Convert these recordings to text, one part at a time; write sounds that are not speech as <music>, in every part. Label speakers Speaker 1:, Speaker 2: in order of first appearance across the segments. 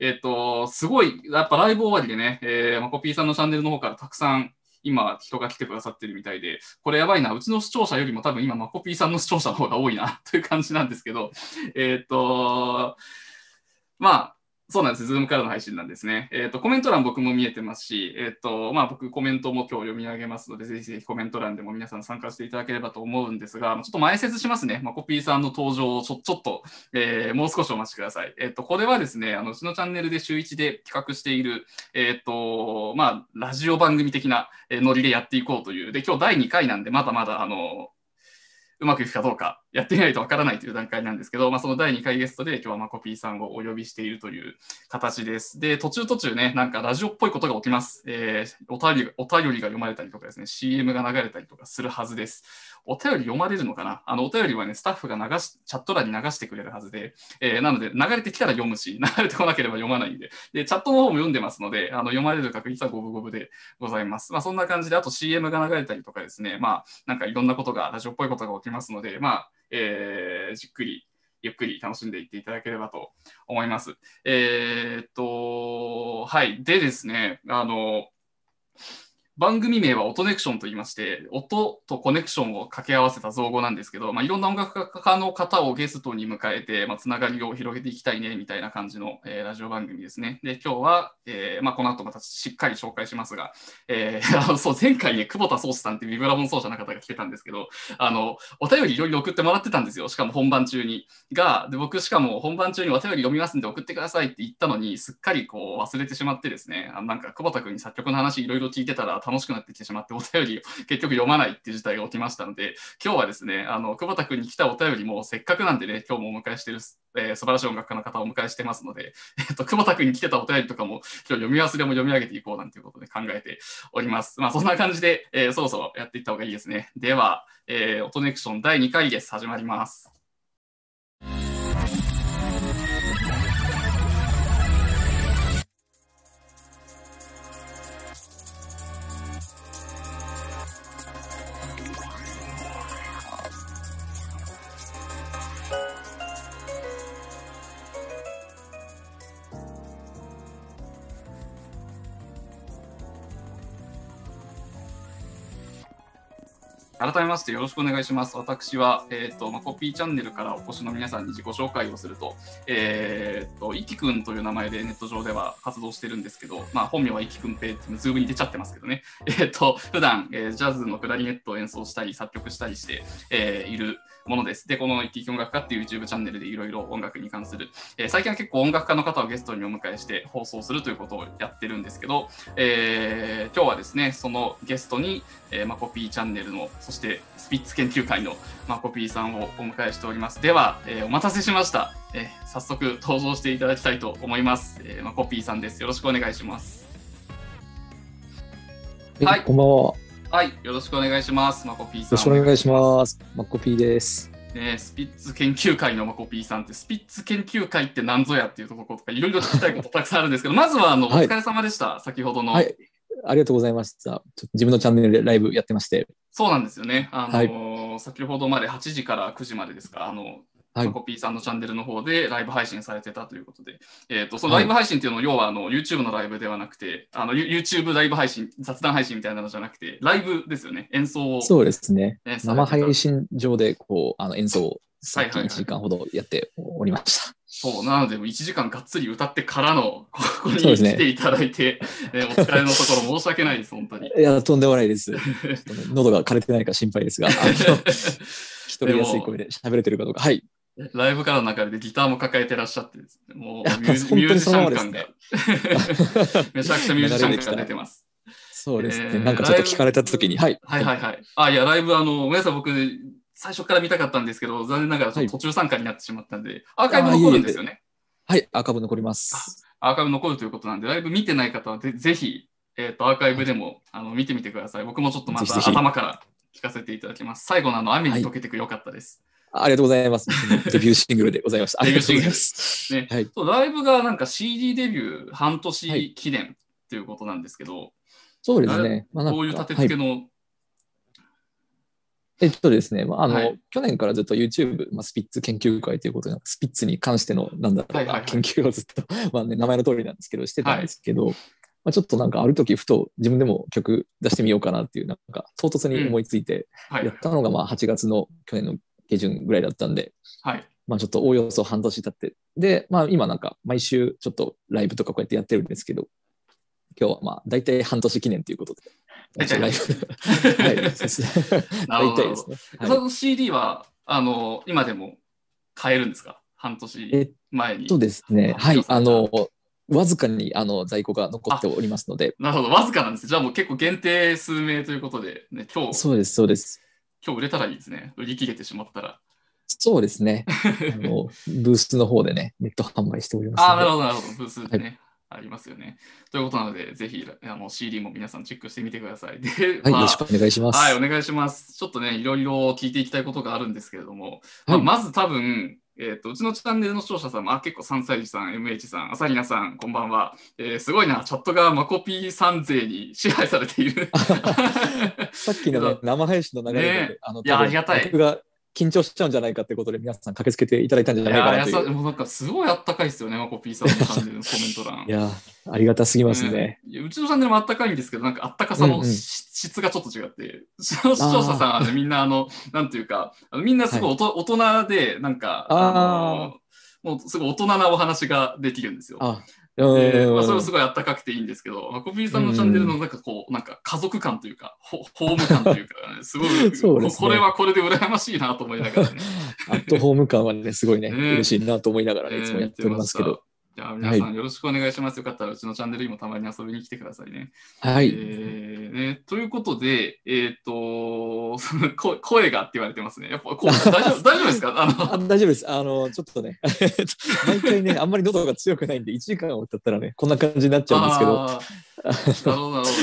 Speaker 1: えっ、と、すごい、やっぱライブ終わりでね、えー、マコピーさんのチャンネルの方からたくさん今人が来てくださってるみたいで、これやばいな、うちの視聴者よりも多分今、マコピーさんの視聴者の方が多いなという感じなんですけど、えっ、と、まあ、そうなんです。ズームからの配信なんですね。えっ、ー、と、コメント欄僕も見えてますし、えっ、ー、と、まあ僕コメントも今日読み上げますので、ぜひぜひコメント欄でも皆さん参加していただければと思うんですが、ちょっと前説しますね。マコピーさんの登場をちょちょっと、えー、もう少しお待ちください。えっ、と、これはですね、あの、うちのチャンネルで週1で企画している、えっ、と、まあ、ラジオ番組的なノリでやっていこうという。で、今日第2回なんで、まだまだ、あの、うまくいくかどうか、やってみないとわからないという段階なんですけど、まあ、その第2回ゲストで今日はマコピーさんをお呼びしているという形です。で、途中途中ね、なんかラジオっぽいことが起きます。えー、お便りお便りが読まれたりとかですね、CM が流れたりとかするはずです。お便り読まれるのかな？あの、お便りはね、スタッフが流し、チャット欄に流してくれるはずで、えー、なので、流れてきたら読むし、<laughs> 流れてこなければ読まないんで、で、チャットの方も読んでますので、あの、読まれる確率は五分五分でございます。まあ、そんな感じで、あと CM が流れたりとかですね、まあ、なんかいろんなことが、ラジオっぽいことが起きますので、まあ、えー、じっくり、ゆっくり楽しんでいっていただければと思います。えー、っと、はい。でですね、あの、番組名はオトネクションと言いまして、音とコネクションを掛け合わせた造語なんですけど、まあ、いろんな音楽家の方をゲストに迎えて、まあ、つながりを広げていきたいね、みたいな感じの、えー、ラジオ番組ですね。で、今日は、えー、まあ、この後またしっかり紹介しますが、えー、<laughs> あのそう、前回ね、久保田壮志さんってビブラボン奏者の方が来てたんですけど、あの、お便りいろいろ送ってもらってたんですよ。しかも本番中に。が、で、僕しかも本番中にお便り読みますんで送ってくださいって言ったのに、すっかりこう忘れてしまってですね、あなんか久保田君に作曲の話いろいろ聞いてたら楽しくなってきてしまって、お便りを <laughs> 結局読まないっていう事態が起きましたので、今日はですね、あの、久保田君に来たお便りもせっかくなんでね、今日もお迎えしてる、えー、素晴らしい音楽家の方をお迎えしてますので、<laughs> えっと、久保田君に来てたお便りとかも今日読み忘れも読み上げていこうなんていうことで考えております。まあ、そんな感じで、えー、そろそろやっていった方がいいですね。では、えー、オトネクション第2回です。始まります。改めましてよろしくお願いします。私は、えっ、ー、と、マコピーチャンネルからお越しの皆さんに自己紹介をすると、えっ、ー、と、いきくんという名前でネット上では活動してるんですけど、まあ、本名はいきくんぺって、ズームに出ちゃってますけどね。<laughs> えっ、ー、と、普段、えー、ジャズのクラリネットを演奏したり、作曲したりして、えー、いるものです。で、この一気音楽家っていう YouTube チャンネルでいろいろ音楽に関する、えー、最近は結構音楽家の方をゲストにお迎えして放送するということをやってるんですけど、えー、今日はですね、そのゲストに、えー、マコピーチャンネルの、そしてスピッツ研究会のマコピーさんをお迎えしております。では、えー、お待たせしました。えー、早速登場していただきたいと思います。えー、マコピーさんです。よろしくお願いします。
Speaker 2: はい、こんばんは。
Speaker 1: はい、よろしくお願いします。マコピーさん。よ
Speaker 2: ろしくお願いします。マコピーです。
Speaker 1: ね、スピッツ研究会のマコピーさんって、スピッツ研究会って何ぞやっていうところとか、いろいろ聞きたいことたくさんあるんですけど、<laughs> まずはあの、お疲れ様でした、はい、先ほどの、
Speaker 2: はい。ありがとうございました。自分のチャンネルでライブやってまして。
Speaker 1: そうなんですよね。あの、はい、先ほどまで8時から9時までですか、あの、はい、コピーさんのチャンネルの方でライブ配信されてたということで、えーと、そのライブ配信っていうのは、要はあの YouTube のライブではなくて、あの YouTube ライブ配信、雑談配信みたいなのじゃなくて、ライブですよね、演奏を。
Speaker 2: そうですね。生配信上でこうあの演奏をさっき1時間ほどやっておりました。
Speaker 1: そう、なので、1時間がっつり歌ってからの、こ <laughs> こに来ていただいて、ね、お疲れのところ申し訳ないです、本当に。<laughs>
Speaker 2: いや、とんでもないです。喉が枯れてないか心配ですが、一人 <laughs> やすい声で喋れてるかどうか。はい。
Speaker 1: ライブからの中でギターも抱えてらっしゃってですね、もうミュージシャン感が、<laughs> めちゃくちゃミュージシャン感が出てます。
Speaker 2: そうですね、えー、なんかちょっと聞かれたときに、はい。
Speaker 1: はいはいはい。あ、いや、ライブ、あの、ごめんなさい、僕、最初から見たかったんですけど、残念ながら途中参加になってしまったんで、はい、アーカイブ残るんですよね。
Speaker 2: はい、アーカイブ残ります。
Speaker 1: アーカイブ残るということなんで、ライブ見てない方はぜ <laughs> ぜひ、えっ、ー、と、アーカイブでも、あの見てみてください。僕もちょっとまた頭から聞かせていただきます。最後のあの雨に溶けてくよかったです。
Speaker 2: はいありがとうございます。<laughs> デビューシングルでございました。
Speaker 1: デビューシングル。です。ね、はい、ライブがなんか CD デビュー半年記念っていうことなんですけど、
Speaker 2: そうですね。
Speaker 1: まあ、こういう立て付けの、はい、
Speaker 2: えっとですね、まああの
Speaker 1: はい。
Speaker 2: 去年からずっと YouTube、まあ、スピッツ研究会ということで、スピッツに関しての、なんだろうな、研究をずっと、<laughs> まあね、名前の通りなんですけど、してたんですけど、まあ、ちょっとなんかある時ふと自分でも曲出してみようかなっていう、なんか唐突に思いついて、
Speaker 1: はい。
Speaker 2: やっ。たのがまあ8月の去年の下旬ぐらいだったんで、
Speaker 1: はい。
Speaker 2: まあちょっとおおよそ半年経って、で、まあ今なんか毎週ちょっとライブとかこうやってやってるんですけど、今日はまあ大体半年記念ということで、
Speaker 1: 大体。
Speaker 2: ですね。<laughs> 大体ですね。はい。
Speaker 1: その CD は、あの、今でも買えるんですか？半
Speaker 2: え
Speaker 1: 年
Speaker 2: っ
Speaker 1: 前に。
Speaker 2: とですね、
Speaker 1: あ
Speaker 2: はい、あ
Speaker 1: そう
Speaker 2: の、わずかにあの在庫が残っておりますので、
Speaker 1: なるほど、わずかなんです。じゃあもう結構限定数名ということで、ね、今日、
Speaker 2: そうです、そうです。
Speaker 1: 今日売れたらいいですね。売り切れてしまったら。
Speaker 2: そうですね。<laughs> あのブースの方でね、ネット販売しております
Speaker 1: ああ、なるほど、なるほど。ブースでね、ありますよね。ということなので、ぜひあの CD も皆さんチェックしてみてください。で、
Speaker 2: はい、
Speaker 1: まあ
Speaker 2: よろしくお願いします。
Speaker 1: はい、お願いします。ちょっとね、いろいろ聞いていきたいことがあるんですけれども、まあ
Speaker 2: はい
Speaker 1: まず多分、えっとうちのチャンネルの視聴者さんも、あ結構3歳児さん、MH さん、朝比奈さん、こんばんは。えーすごいな、チャットがマコピーさん勢に支配されている。<laughs>
Speaker 2: さっきの、<laughs> ね、生配信の流れで、
Speaker 1: ね
Speaker 2: あの
Speaker 1: いやありがたい
Speaker 2: 僕が緊張しちゃうんじゃないかってことで、皆さん駆けつけていただいたんじゃ
Speaker 1: い
Speaker 2: ないかなという。
Speaker 1: もうなんかすごいあったかいですよね、マコピーさんのチャンネルのコメント欄。
Speaker 2: いやー、ありがたすぎますね。
Speaker 1: ううちのチャンネルもあったかいんですけど、なんかあったかさの
Speaker 2: うんうん
Speaker 1: し質がちょっと違って、視聴者さんみんなあの、なんていうか、みんなすごいおと、大人で、なんか、
Speaker 2: あー
Speaker 1: のもうすごい大人なお話ができるんですよ。まあ、それはすごいあったかくていいんですけど、まあ、コピーさんのチャンネルのなんかこう、なんか家族感というか、ホ <laughs> ホーム感というか、ね、すごい <laughs>
Speaker 2: ね。
Speaker 1: これはこれで羨ましいなと思いながらね。<laughs>
Speaker 2: アットホーム感はね、すごいね、
Speaker 1: ね。
Speaker 2: 嬉しいなと思いながらね、いつもやっておりますけど。
Speaker 1: じゃあ皆さんよろしくお願いします。よかったらうちのチャンネルにもたまに遊びに来てくださいね。
Speaker 2: はい。
Speaker 1: えーね、ということで、えっ、と <laughs> その声、声がって言われてますね。やっぱこう大丈夫 <laughs> 大丈夫ですか？あの
Speaker 2: あ大丈夫です。あの、ちょっとね、<laughs> 毎回ね、あんまり喉が強くないんで、1時間を経ったらね、こんな感じになっちゃうんですけど、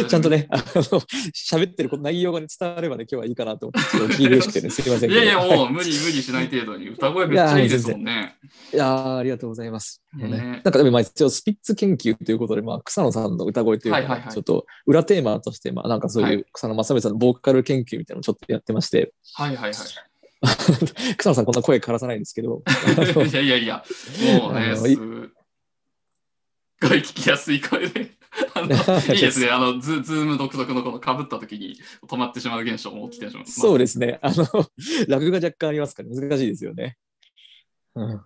Speaker 2: ちゃんとね、あの、喋ってること内容が、ね、伝わればね、今日はいいかなと思って、ちょっと聞いてほしくてね、<laughs> すいません。
Speaker 1: いやいや、
Speaker 2: はい
Speaker 1: もう無理無理しない程度に歌声めっちゃいいですもんね。
Speaker 2: いやーありがとうございます。ね
Speaker 1: ね
Speaker 2: なんかでもまあ一応スピッツ研究ということで、まあ、草野さんの歌声というか、
Speaker 1: はいはいはい
Speaker 2: ちょっと裏テーマとして、まあなんかそう
Speaker 1: はいいう
Speaker 2: 草野正美さんのボーカル研究みたいなのをちょっとやってまして、
Speaker 1: はいはいはい。<laughs>
Speaker 2: 草野さんこんな声からさないんですけど、<laughs>
Speaker 1: いやいやいや、もうね、すごい聞きやすい声で。あの <laughs> いいですね。あのズ、ズーム独特のこの被った時に止まってしまう現象も起きてしまう。
Speaker 2: そうですね。あの、<laughs> ラグが若干ありますから難しいですよね。うん、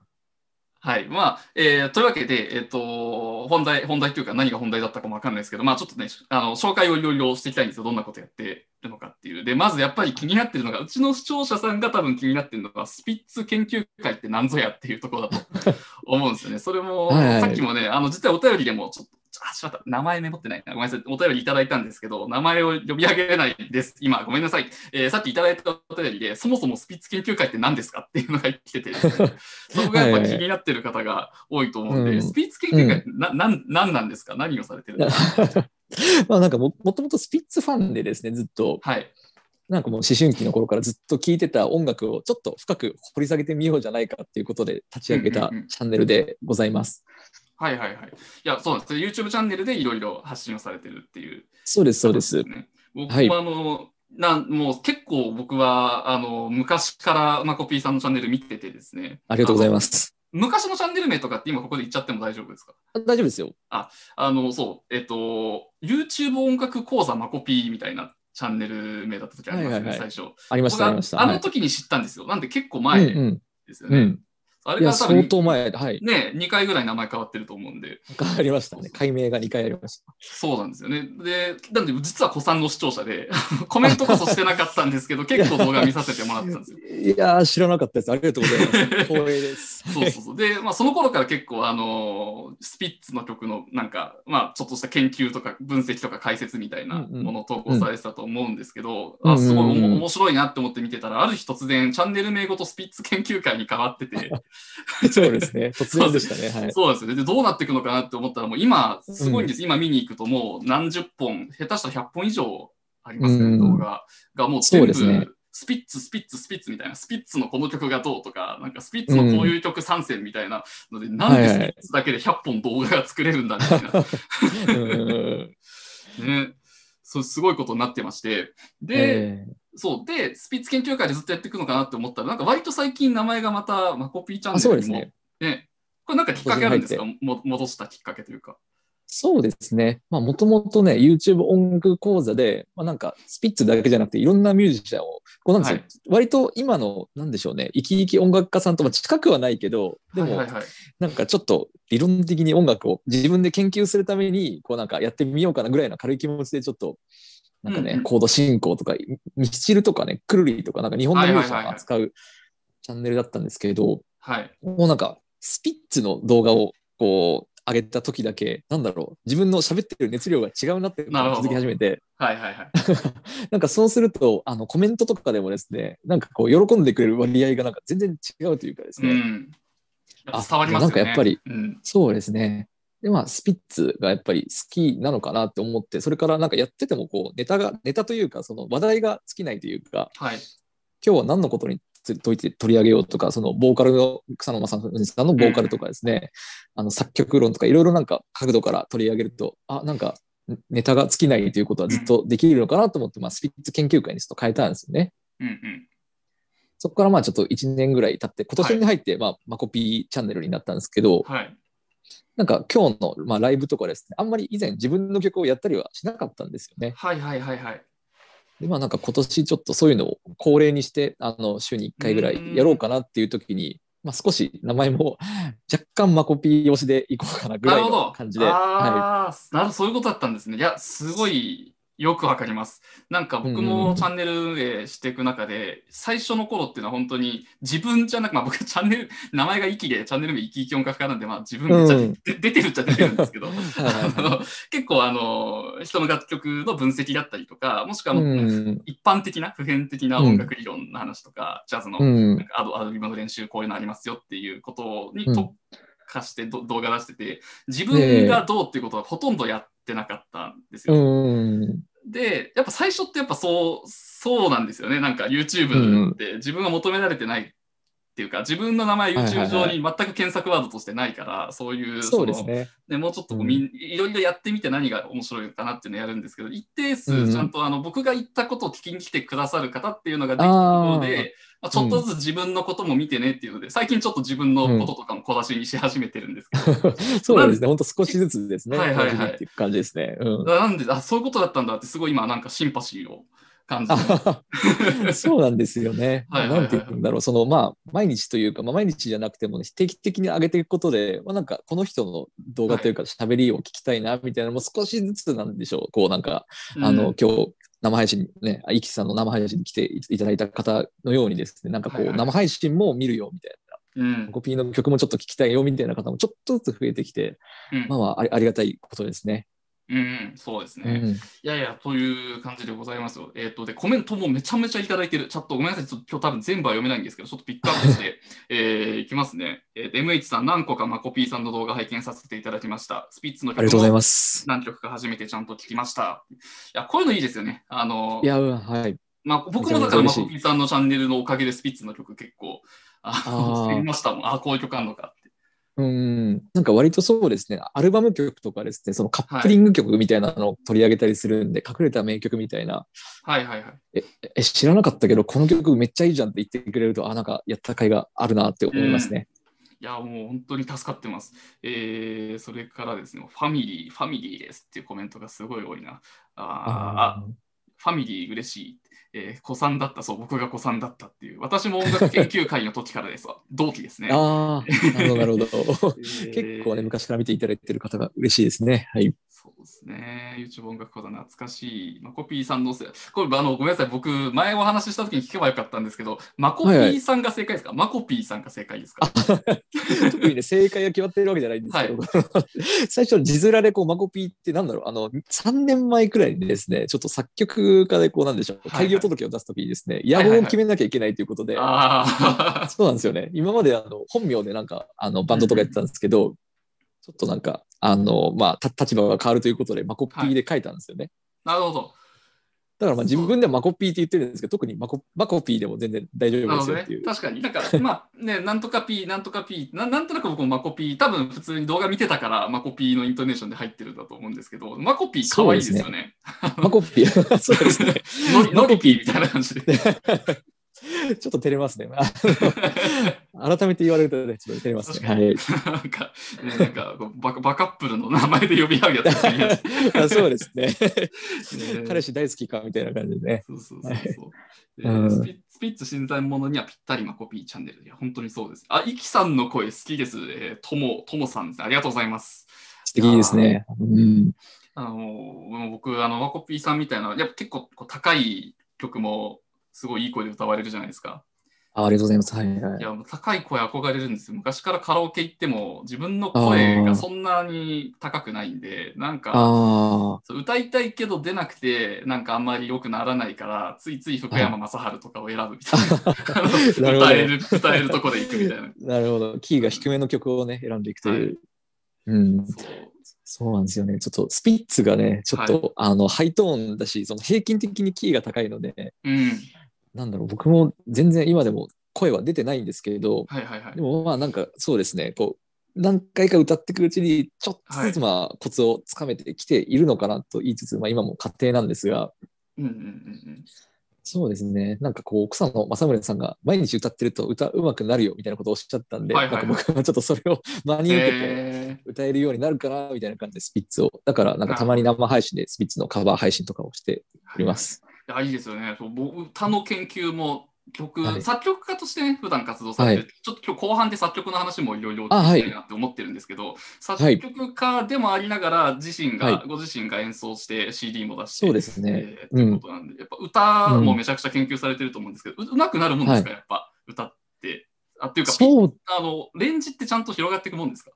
Speaker 1: はい。まあ、えーというわけで、えっ、と、本題、本題というか何が本題だったかもわかんないですけど、まあちょっとね、あの、紹介をいろいろしていきたいんですよ。どんなことやってるのかっていう。で、まずやっぱり気になってるのが、うちの視聴者さんが多分気になってるのが、スピッツ研究会って何ぞやっていうところだと思うんですよね。それも、
Speaker 2: はいはい
Speaker 1: さっきもね、あの、実はお便りでもちょっと、あ、しまった。名前メモってないな。ごめんなさい。お便りいただいたんですけど、名前を呼び上げれないです。今、ごめんなさい。えーさっきいただいたお便りで、そもそもスピッツ研究会って何ですかっていうのが来てて <laughs> そこがやっぱ気になってる方が多いと思うんで、
Speaker 2: うん
Speaker 1: スピッツ研究会ってな、なん、なんなんですか？何をされてるんですか？<laughs>
Speaker 2: まあなんかももともとスピッツファンでですね、ずっと、
Speaker 1: はい。
Speaker 2: なんかもう思春期の頃からずっと聴いてた音楽をちょっと深く掘り下げてみようじゃないかっていうことで立ち上げたチャンネルでございます。
Speaker 1: はいはいはい。いや、そうなんです。YouTube チャンネルでいろいろ発信をされてるっていう。
Speaker 2: そうです、そうです。
Speaker 1: ね、僕
Speaker 2: は
Speaker 1: あの、なんもう結構僕はあの昔からマコピーさんのチャンネル見ててですね。
Speaker 2: ありがとうございます。
Speaker 1: 昔のチャンネル名とかって今ここで言っちゃっても大丈夫ですか？
Speaker 2: あ大丈夫ですよ。
Speaker 1: あの、そう、えっと、YouTube 音楽講座マコピーみたいなチャンネル名だった時ありますよね、
Speaker 2: はいはいはい
Speaker 1: 最初。
Speaker 2: ありました、ありました。
Speaker 1: 僕あ
Speaker 2: はい
Speaker 1: の時に知ったんですよ。なんで結構
Speaker 2: うん
Speaker 1: 前
Speaker 2: うん
Speaker 1: ですよね。
Speaker 2: うん。
Speaker 1: あれ
Speaker 2: いや、
Speaker 1: から多分
Speaker 2: 相当前、はい。
Speaker 1: ね、2回ぐらい名前変わってると思うんで。
Speaker 2: 変わりましたね。解明が2回ありました。
Speaker 1: そうなんですよね。で、なんで実は子さんの視聴者で、<laughs> コメントこそしてなかったんですけど、<laughs> 結構動画見させてもらってたんですよ。
Speaker 2: いやー、知らなかったです。ありがとうございます。光栄です。<laughs>
Speaker 1: そうそうそう。で、まあ、その頃から結構、あのスピッツの曲の、なんか、まあ、ちょっとした研究とか分析とか解説みたいなものを投稿されてたと思うんですけど、
Speaker 2: うん
Speaker 1: あ、すごいおも
Speaker 2: うんうんうん
Speaker 1: 面白いなって思って見てたら、ある日突然、チャンネル名ごとスピッツ研究会に変わってて、<laughs>
Speaker 2: そうですね。突然でしたね。はい。
Speaker 1: そうですよね。で、どうなっていくのかなって思ったら、もう今、すごいんです。今見に行くと、もう何十本、下手したら100本以上ありますね、
Speaker 2: うん
Speaker 1: 動画が。もう全部、
Speaker 2: ですね
Speaker 1: スピッツ、スピッツ、スピッツみたいな、スピッツのこの曲がどうとか、なんかスピッツのこういう曲参戦みたいなので、なんでスピッツだけで100本動画が作れるんだみたいな、
Speaker 2: うん <laughs>
Speaker 1: ね。そう、すごいことになってまして。で、
Speaker 2: え
Speaker 1: そう。で、スピッツ研究会でずっとやっていくのかなって思ったら、なんか割と最近名前がまたマコピーチャンネルにも、
Speaker 2: あそうですね。
Speaker 1: これなんかきっかけあるんですか？も戻したきっかけというか。
Speaker 2: そうですね。まあ、もともとね、YouTube 音楽講座で、まあ、なんか、スピッツだけじゃなくて、いろんなミュージシャンを、こうなんですよ、
Speaker 1: はい。
Speaker 2: 割と今の、なんでしょうね、生き生き音楽家さんとは近くはないけど、でも、なんかちょっと理論的に音楽を自分で研究するために、こうなんかやってみようかなぐらいの軽い気持ちで、ちょっと、なんかね、
Speaker 1: うんうん
Speaker 2: コード進行とか、ミスチルとかね、クルリとか、なんか日本のミュージシャンを扱うチャンネルだったんですけど、
Speaker 1: はい。
Speaker 2: もうなんか、スピッツの動画をこう上げた時だけ、なんだろう、自分の喋ってる熱量が違うなって気づき始めて、
Speaker 1: はいはいはい。<laughs>
Speaker 2: なんかそうすると、あのコメントとかでもですね、なんかこう、喜んでくれる割合がなんか全然違うというかですね、
Speaker 1: うん。
Speaker 2: あ
Speaker 1: 伝わりますよね。
Speaker 2: なんかやっぱり
Speaker 1: うん。
Speaker 2: そうですね。で、まあ、スピッツがやっぱり好きなのかなって思って、それからなんかやってても、こう、ネタが、ネタというか、その話題が尽きないというか、
Speaker 1: はい。
Speaker 2: 今日は何のことについて取り上げようとか、そのボーカルの草野正文さんのボーカルとかですね、あの作曲論とかいろいろなんか角度から取り上げると、あ、なんかネタが尽きないということはずっとできるのかなと思って、まあ、スピッツ研究会にちょっと変えたんですよね。
Speaker 1: うんうん。
Speaker 2: そこからまあちょっと1年ぐらい経って、今年に入って、まあ、マコピーチャンネルになったんですけど、
Speaker 1: はい。
Speaker 2: なんか今日の、まあ、ライブとかですね、あんまり以前自分の曲をやったりはしなかったんですよね。
Speaker 1: はいはいはいはい。
Speaker 2: で、まあなんか今年ちょっとそういうのを恒例にして、あの、週に1回ぐらいやろうかなっていう時に、まあ少し名前も <laughs> 若干マコピー推しでいこうかなぐらい
Speaker 1: なるほど。
Speaker 2: の感じで。は
Speaker 1: ああ、なるそういうことだったんですね。いや、すごいよくわかります。なんか僕
Speaker 2: うんうん。
Speaker 1: もチャンネル運営していく中で、最初の頃っていうのは本当に自分じゃなく、まあ僕チャンネル、名前がイキで、チャンネル名イキイキ音楽家なんで、まあ自分めっちゃ
Speaker 2: うん。
Speaker 1: で出てるっちゃ出てるんですけど、<laughs> 結構あの、人の楽曲の分析だったりとか、もしくはもう
Speaker 2: うん。
Speaker 1: 一般的な普遍的な音楽理論の話とか、ジャズのアドアドリブの練習こういうのありますよっていうことに
Speaker 2: うん。
Speaker 1: 特化してど動画出してて、自分がどうっていうことはほとんどやってなかったんです
Speaker 2: う
Speaker 1: よ。
Speaker 2: ん。
Speaker 1: で、やっぱ最初ってやっぱそう、そうなんですよね。なんか YouTube って自分が求められてないっていうか、自分の名前 YouTube
Speaker 2: はい
Speaker 1: 上に全く検索ワードとしてないから、そういう、
Speaker 2: そうです
Speaker 1: の
Speaker 2: ね。
Speaker 1: ね、もうちょっとこう
Speaker 2: うん
Speaker 1: みん、いろいろやってみて何が面白いのかなっていうのをやるんですけど、一定
Speaker 2: うん
Speaker 1: 数ちゃんとあの僕が言ったことを聞きに来てくださる方っていうのができたところで、まあ、ちょっとずつ自分のことも見てねっていうので、最近ちょっと自分のこととかも小出しにし始めてるんですけど、<laughs>
Speaker 2: そうですね。本当少しずつですね。
Speaker 1: はいはいはい
Speaker 2: っていう感じですね。うん。
Speaker 1: なんで、あ、そういうことだったんだって、すごい今なんかシンパシーを感じ <laughs>
Speaker 2: そうなんですよね。
Speaker 1: はいはいはい。
Speaker 2: なんて言うんだろう、そのまあ、毎日というか、まあ、毎日じゃなくても、ね、定期的に上げていくことで、まあ、なんか、この人の動画というか、喋りを聞きたいな、みたいなのも少しずつなんでしょう。こう、なんか、あの、
Speaker 1: うん
Speaker 2: 今日、生配信ね、あいきさんの生配信に来ていただいた方のようにですね、なんかこう、
Speaker 1: はいはい。
Speaker 2: 生配信も見るよ、みたい
Speaker 1: うん。
Speaker 2: な、コピーの曲もちょっと聞きたいよ、みたいな方もちょっとずつ増えてきて、
Speaker 1: うん。
Speaker 2: まあありがたいことですね。
Speaker 1: うん、そうですね。
Speaker 2: うん
Speaker 1: いやいや、という感じでございますよ。えっ、と、で、コメントもめちゃめちゃいただいてる。チャットごめんなさい。ちょっと今日多分全部は読めないんですけど、ちょっとピックアップして、<laughs> えーいきますね。えーと MH さん、何個かマコピーさんの動画拝見させていただきました。スピッツの
Speaker 2: ありがとうござい
Speaker 1: す。
Speaker 2: ます。
Speaker 1: 何曲か初めてちゃんと聞きました。いや、こういうのいいですよね。あの
Speaker 2: い、や、うんはい。
Speaker 1: まあ、僕もだからマコピーさんのチャンネルのおかげでスピッツの曲結構、あ
Speaker 2: あー
Speaker 1: 知りましたもん。あ、こういう曲あるのか。
Speaker 2: うん、なんか割とそうですね、アルバム曲とかですね、そのカップリング曲みたいなのを取り上げたりするんで、隠れた名曲みたいな、
Speaker 1: はいはいはい。
Speaker 2: え、知らなかったけど、この曲めっちゃいいじゃんって言ってくれると、あ、なんかやった甲斐があるなって思いますね。
Speaker 1: いや、もう本当に助かってます。えー、それからですね、ファミリー、ファミリーですっていうコメントがすごい多いな。あーあ、ファミリー嬉しい。えー、子さんだった、そう、僕が子さんだったっていう。私も音楽研究会の時からですわ。<laughs> 同期ですね。
Speaker 2: あー、なるほど、なるほど。
Speaker 1: え <laughs> ー
Speaker 2: 結構ね、昔から見ていただいてる方が嬉しいですね。はい。
Speaker 1: そうですね。YouTube 音楽講座懐かしい。マコピーさんのせ、これあのごめんなさい。僕、前お話しした時に聞けばよかったんですけど、マコピーさんが正解ですか、マコピーさんが正解ですか？<laughs>
Speaker 2: 特にね、正解が決まってるわけじゃないんですけど、<laughs> 最初、字面でこう、マコピーってなんだろう、あの、3年前くらいにですね、ちょっと作曲家でこう、なんでしょう、
Speaker 1: はいはい。
Speaker 2: 開業届を出すときにですね、野望を決めなきゃいけないということで。そうなんですよね。今まであの本名でなんかあのバンドとかやってたんですけど、ちょっとなんか、あの、まあ、た立場が変わるということで、マコピーで書いたんですよね。
Speaker 1: なるほど。
Speaker 2: だからまあ自分ではマコピーって言ってるんですけど、特にマコマコピーでも全然大丈夫ですよっていう。。
Speaker 1: 確かに。なんか、まあね、なんとか P、なんとか P、ななんとなく僕もマコピー、多分普通に動画見てたからマコピーのイントネーションで入ってるんだと思うんですけど、マコピー可愛いですよね。
Speaker 2: マコピー、そうですね。<laughs>
Speaker 1: ノリピーみたいな感じで。<laughs> <laughs>
Speaker 2: ちょっと照れますね。<laughs> 改めて言われるとね、ちょっと照れますね。はい。
Speaker 1: なんか、ね、なんかバカバカップルの名前で呼び合うやつ <laughs>
Speaker 2: そうですね。
Speaker 1: ね
Speaker 2: 彼氏大好きかみたいな感じでね。
Speaker 1: そうそうそうそう。え
Speaker 2: うん
Speaker 1: ースピスピッツ新参者にはぴったりマコピーチャンネル。いや、本当にそうです。あ、イキさんの声好きです。えー、とも、ともさんです。ありがとうございます。
Speaker 2: 素敵ですね。うん。
Speaker 1: あのー僕、あの、マコピーさんみたいな、やっぱ結構こう高い曲もすごいいい声で歌われるじゃないですか。
Speaker 2: あありがとうございます。はいはい
Speaker 1: い。や、もう高い声憧れるんですよ。昔からカラオケ行っても自分の声がそんなに高くないんで、なんか、歌いたいけど出なくて、なんかあんまり良くならないから、ついつい福山雅治とかを選ぶみたいな。<laughs> 歌える、歌えるとこで行くみたいな。
Speaker 2: あ、<laughs> なるほど。キーが低めの曲をね、選んでいくという。うん。
Speaker 1: そう
Speaker 2: そうなんですよね。ちょっとスピッツがね、ちょっと、あのハイトーンだし、その平均的にキーが高いので、
Speaker 1: うん。
Speaker 2: なんだろう、僕も全然今でも声は出てないんですけれど、
Speaker 1: はいはいはい
Speaker 2: で。もまあなんかそうですね、こう、何回か歌っていくうちに、ちょっとずつまあコツをつかめてきているのかなと言いつつ、まあ今も家庭なんですが、
Speaker 1: うんうんうんうん。
Speaker 2: そうですね、なんかこう、草野正宗さんが毎日歌ってると歌うまくなるよみたいなことをおっしゃったんで、
Speaker 1: はいはいはい
Speaker 2: なんか僕はちょっとそれを <laughs> 真に受けて、
Speaker 1: え
Speaker 2: 歌えるようになるかなみたいな感じでスピッツを。だからなんかたまに生配信でスピッツのカバー配信とかをして
Speaker 1: ー
Speaker 2: おります。
Speaker 1: いや、いいですよね。そう僕歌の研究も曲、
Speaker 2: はい。
Speaker 1: 作曲家としてね、普段活動されてる、
Speaker 2: は
Speaker 1: ちょっと今日後半で作曲の話もいろいろ
Speaker 2: あはい。
Speaker 1: 聞きたいなって思ってるんですけど、作曲家でもありながら、自身が、
Speaker 2: はい。
Speaker 1: ご自身が演奏して CD も出して、
Speaker 2: そうですね。
Speaker 1: えーっていうことなんで、やっぱ歌もめちゃくちゃ研究されてると思うんですけど、ううまくなるもんですか、やっぱ歌って。あっていうか、
Speaker 2: そう、
Speaker 1: あのレンジってちゃんと広がっていくもんですか？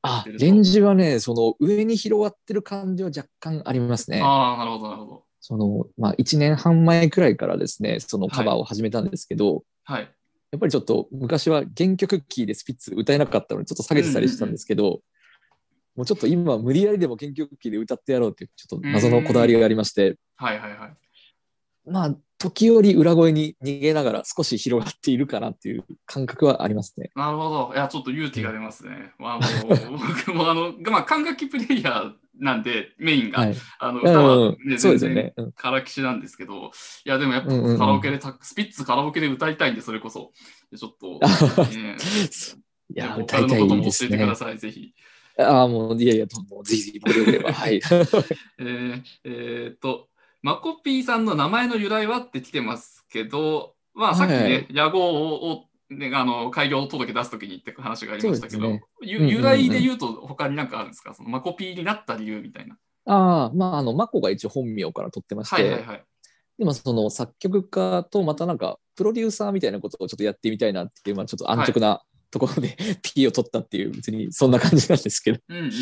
Speaker 2: あ、レンジはね、その上に広がってる感じは若干ありますね。
Speaker 1: ああ、なるほど、なるほど。
Speaker 2: その、まあ1年半前くらいからですね、そのカバーを始めたんですけど、
Speaker 1: はい。
Speaker 2: やっぱりちょっと昔は原曲キーでスピッツ歌えなかったのでちょっと下げてたりしたんですけど、もうちょっと今無理やりでも原曲キーで歌ってやろうっていうちょっと謎のこだわりがありまして、
Speaker 1: はいはいはい。
Speaker 2: まあ時折裏声に逃げながら少し広がっているかなっていう感覚はありますね。
Speaker 1: なるほど。いや、ちょっと勇気が出ますね。まあ、もう僕もあの、まあ、管楽器プレイヤーなんで、メインが。
Speaker 2: はい。
Speaker 1: あの
Speaker 2: う
Speaker 1: 歌は、
Speaker 2: ん
Speaker 1: ね、
Speaker 2: そうですよ
Speaker 1: 全然からきしなんですけど、いや、でもやっぱ
Speaker 2: うんうんうん
Speaker 1: カラオケでた、スピッツカラオケで歌いたいんで、それこそ。でちょっと、<laughs> ね、
Speaker 2: いや、歌いたい
Speaker 1: ことも教えてくだ。さい、ぜひ。
Speaker 2: ああ、もう、いやいや、もうぜひぜひ、僕でよければ。はい。<laughs>
Speaker 1: えーえーっと、マコピーさんの名前の由来はって来てますけど、まあ、さっきね、
Speaker 2: はい
Speaker 1: 屋号を、ね、あの開業届出すときにって話がありましたけど、
Speaker 2: ね
Speaker 1: 由来で言うと他になんかあるんですか？そのマコピーになった理由みたいな。
Speaker 2: ああ、まあ、あの、マコが一応本名から取ってまして、
Speaker 1: はいはいはい。
Speaker 2: でもその作曲家とまたなんかプロデューサーみたいなことをちょっとやってみたいなっていう、まあ、ちょっと安直なところで P を取ったっていう別にそんな感じなんですけど、
Speaker 1: うんうんうん。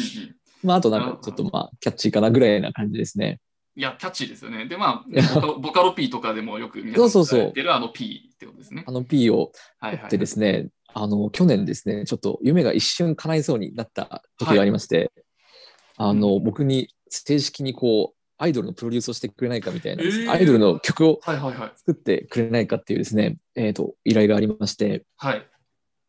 Speaker 2: まああとなんかちょっとまあキャッチーかなぐらいな感じですね。
Speaker 1: いや、キャッチーですよね。で、まあ、ボカロボカロ P とかでもよく皆さん
Speaker 2: そうそうそう
Speaker 1: 伝えてるあの P ってことですね。
Speaker 2: あの P を
Speaker 1: はいはい、
Speaker 2: 取ってですね、あの去年ですね、ちょっと夢が一瞬叶いそうになった時がありまして、あの僕に正式にこうアイドルのプロデュースをしてくれないかみたいな、
Speaker 1: えー
Speaker 2: アイドルの曲を
Speaker 1: はいはいはい。
Speaker 2: 作ってくれないかっていうですね、えー、と依頼がありまして、
Speaker 1: はい。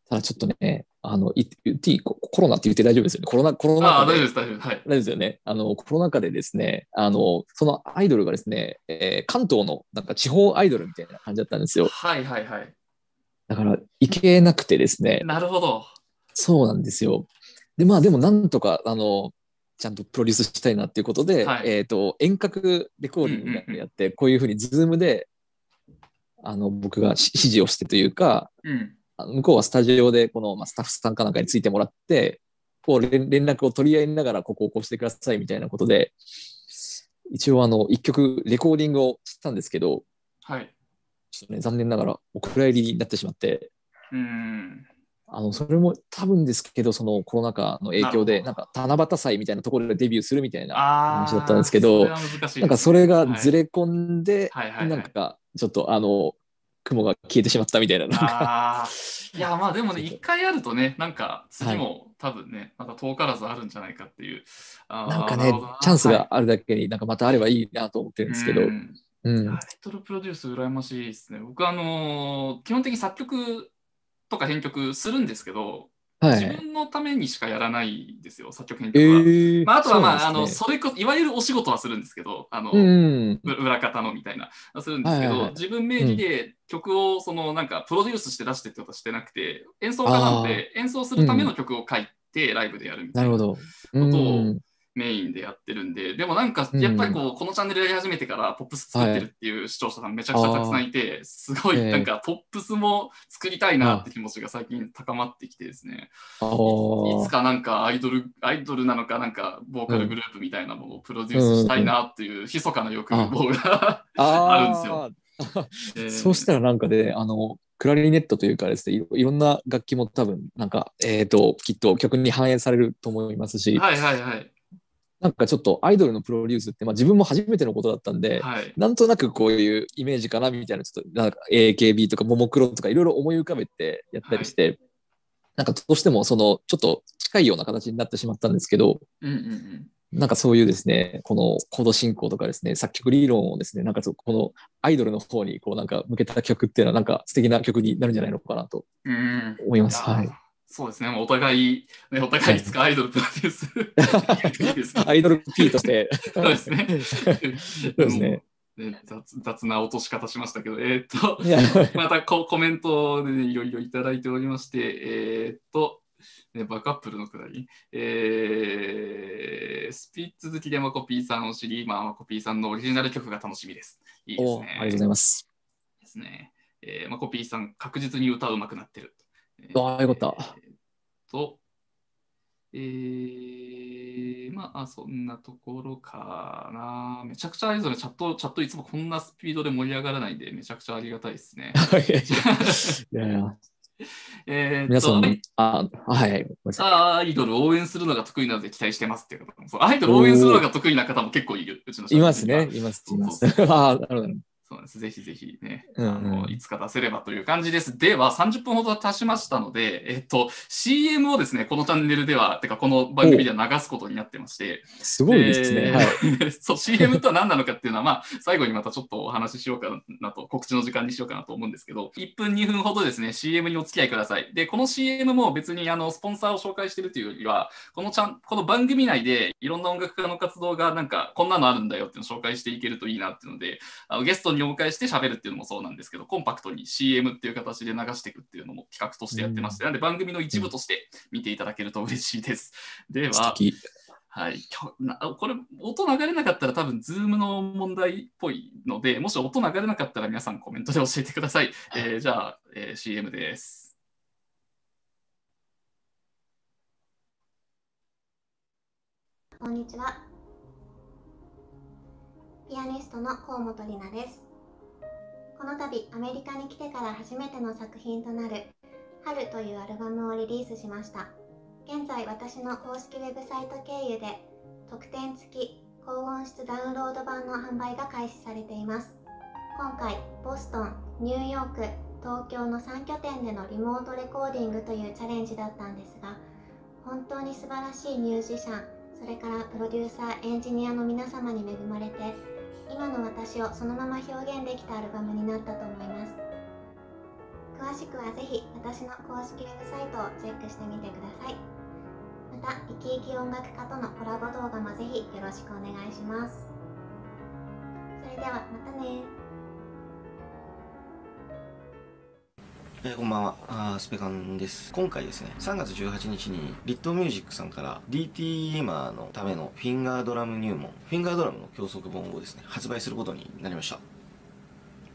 Speaker 2: ただちょっとね、あの、い言っていいココロナって言って大丈夫ですよね。コロナ、コロナ
Speaker 1: あ大丈夫です、大丈夫です。はい。
Speaker 2: あれですよね。あの、コロナ禍でですね、あの、そのアイドルがですね、えー関東のなんか地方アイドルみたいな感じだったんですよ。
Speaker 1: はいはいはい。
Speaker 2: だから、行けなくてですね、
Speaker 1: なるほど。
Speaker 2: そうなんですよ。で、まあ、でもなんとか、あの、ちゃんとプロデュースしたいなっていうことで、
Speaker 1: はい
Speaker 2: えっ、と、遠隔レコーディングみたいなのやって、こういうふうにズームで、あの、僕がし指示をしてというか、
Speaker 1: うん。
Speaker 2: 向こうはスタジオでこの、まあ、スタッフさんかなんかについてもらって、こう連連絡を取り合いながら、ここをこうしてくださいみたいなことで、一応あの、一曲レコーディングをしたんですけど、
Speaker 1: はい。
Speaker 2: ちょっとね、残念ながらお蔵入りになってしまって、
Speaker 1: うん。
Speaker 2: あの、それも多分ですけど、そのコロナ禍の影響で、
Speaker 1: な
Speaker 2: んか七夕祭みたいなところでデビューするみたいな、
Speaker 1: ああ。
Speaker 2: 話だったんですけどなんかそれがずれ込んで、
Speaker 1: はい
Speaker 2: なんかちょっとあの、雲が消えてしまったみたいな、なんか。
Speaker 1: いや、まあでもね、一回やるとね、なんか次も多分ね、また遠からずあるんじゃないかっていう。
Speaker 2: なんかねチャンス
Speaker 1: はい
Speaker 2: があるだけになんかまたあればいいなと思ってるんですけど、
Speaker 1: うん
Speaker 2: うん。
Speaker 1: アイドルプロデュース羨ましいですね。僕あのー基本的に作曲とか編曲するんですけど、
Speaker 2: はい。
Speaker 1: 自分のためにしかやらないんですよ、作曲編
Speaker 2: え
Speaker 1: 曲は。
Speaker 2: ー
Speaker 1: まあ、あとは、まあ、あの、
Speaker 2: そ
Speaker 1: れこそ、いわゆるお仕事はするんですけど、あの、
Speaker 2: うん。
Speaker 1: う裏方のみたいな、するんですけど、
Speaker 2: はいはいはい
Speaker 1: 自分名義で曲を、その、なんか、プロデュースして出してってことはしてなくて、演奏家なので、演奏するための曲を書いて、ライブでやるみたな
Speaker 2: ないるほど。う
Speaker 1: ことを
Speaker 2: ん。
Speaker 1: メインでやってるんで、でもなんか、
Speaker 2: うん
Speaker 1: やっぱりこう、このチャンネルやり始めてから、ポップス作ってるっていう視聴者さんめちゃくちゃたくさんいて、すごい、
Speaker 2: ええ。
Speaker 1: なんか、ポップスも作りたいなって気持ちが最近高まってきてですね、
Speaker 2: あ
Speaker 1: い
Speaker 2: ー
Speaker 1: つかなんかアイドル、アイドルなのか、なんか、ボーカルグループみたいなものをプロデュースしたいなっていう、密かな欲望が、<laughs> あるんですよ。<laughs> えー
Speaker 2: そうしたらなんかで、あの、クラリネットというかですね、いろいろんな楽器も多分、なんか、えっ、と、きっと曲に反映されると思いますし、
Speaker 1: はいはいはい。
Speaker 2: なんかちょっとアイドルのプロデュースって、まあ自分も初めてのことだったんで、
Speaker 1: はい。
Speaker 2: なんとなくこういうイメージかなみたいな、ちょっとなんか AKB とかももクロとかいろいろ思い浮かべてやったりして、なんかどうしてもそのちょっと近いような形になってしまったんですけど、
Speaker 1: うんうんうん。
Speaker 2: なんかそういうですね、このコード進行とかですね、作曲理論をですね、なんかこのアイドルの方にこうなんか向けた曲っていうのはなんか素敵な曲になるんじゃないのかなと
Speaker 1: うん
Speaker 2: 思います。はい。
Speaker 1: そうですね、お互い、ね、お互いいつか？アイドルプロデュース。<laughs>
Speaker 2: アイドル P として。
Speaker 1: そうですね。
Speaker 2: そうですね。
Speaker 1: ね雑雑な落とし方しましたけど、えーっと、またこコメントで、ね、いろいろいただいておりまして、えーっと、ね、バカップルのくだり、えー、スピッツ好きでマコピーさんを知り、まあ、マコピーさんのオリジナル曲が楽しみです。いいですね。
Speaker 2: おありがとうございます。
Speaker 1: ですね。えー、マコピーさん、確実に歌うまくなってる。
Speaker 2: ああよかった
Speaker 1: えーと、えー、まあ、そんなところかな。めちゃくちゃあれですよね、チャット、チャットいつもこんなスピードで盛り上がらないんで、めちゃくちゃありがたいですね。<laughs>
Speaker 2: いやいや <laughs>
Speaker 1: えーっ
Speaker 2: 皆さん
Speaker 1: と、、
Speaker 2: あ、はい
Speaker 1: アイドル応援するのが得意なので期待してますっていうアイドル応援するのが得意な方も結構いる。うちの社
Speaker 2: いますね。います。います。<laughs> ああ、なるほど
Speaker 1: そうです。ぜひぜひね、
Speaker 2: うんうん
Speaker 1: あの、いつか出せればという感じです。では、30分ほど経ちましたので、えっと、CM をですね、このチャンネルでは、てか、この番組では流すことになってまして、
Speaker 2: ど。すごいですね。
Speaker 1: えー
Speaker 2: はい。<laughs>
Speaker 1: そう、CM とは何なのかっていうのは、まあ、最後にまたちょっとお話ししようかなと、告知の時間にしようかなと思うんですけど、1分、2分ほどですね、CM にお付き合いください。で、この CM も別にあのスポンサーを紹介してるというよりは、このちゃんこの番組内でいろんな音楽家の活動がなんか、こんなのあるんだよっていうのを紹介していけるといいなっていうので、あのゲストにお迎えして喋るっていうのもそうなんですけど、コンパクトに CM っていう形で流していくっていうのも企画としてやってまして、なんで番組の一部として見ていただけると嬉しいです。では。はい、これ、音流れなかったら多分、ズームの問題っぽいので、もし音流れなかったら皆さんコメントで教えてください。えーじゃあ、えー CM です。
Speaker 3: こんにちは。ピアニストの河本里奈です。この度、アメリカに来てから初めての作品となる春というアルバムをリリースしました。現在、私の公式ウェブサイト経由で特典付き高音質ダウンロード版の販売が開始されています。今回、ボストン、ニューヨーク、東京の3拠点でのリモートレコーディングというチャレンジだったんですが、本当に素晴らしいミュージシャン、それからプロデューサー、エンジニアの皆様に恵まれて、今の私をそのまま表現できたアルバムになったと思います。詳しくはぜひ私の公式ウェブサイトをチェックしてみてください。また、生き生き音楽家とのコラボ動画もぜひよろしくお願いします。それではまたね
Speaker 4: えーこんばんは。あスペカンです。今回ですね3月18日にリットミュージックさんから DTMer のためのフィンガードラム入門フィンガードラムの教則本をですね発売することになりました。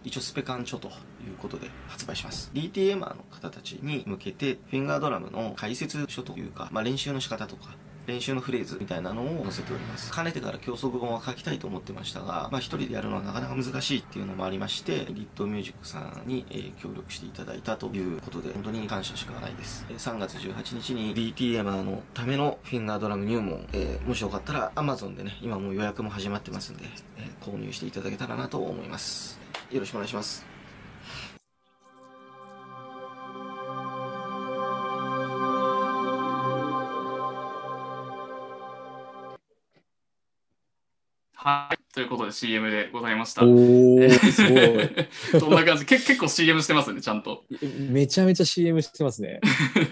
Speaker 4: 一応スペカン書ということで発売します。DTMer の方たちに向けてフィンガードラムの解説書というか、まあ、練習の仕方とか練習のフレーズみたいなのを載せております。かねてから教則本は書きたいと思ってましたが、まあ一人でやるのはなかなか難しいっていうのもありまして、リットミュージックさんに、えー協力していただいたということで、本当に感謝しかないです。えー3月18日に DTM のためのフィンガードラム入門、えーもしよかったら Amazon でね、今もう予約も始まってますんで、えー購入していただけたらなと思います。よろしくお願いします。
Speaker 1: はい。ということで CM でございました。
Speaker 2: おー、<laughs> すごい。
Speaker 1: そんな感じ？け結構 CM してますよね、ちゃんと。
Speaker 2: めちゃめちゃ CM してますね。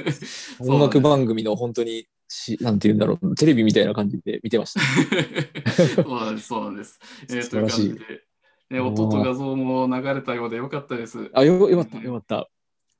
Speaker 2: <laughs> 音楽番組の本当にし、なんて言うんだろう、テレビみたいな感じで見てました。<laughs>
Speaker 1: そうなんです、そうなんです。えー、
Speaker 2: 素
Speaker 1: という
Speaker 2: 晴らしい
Speaker 1: 感じで、ね、音と画像も流れたようでよかったです。
Speaker 2: あ、よよかった、よかった。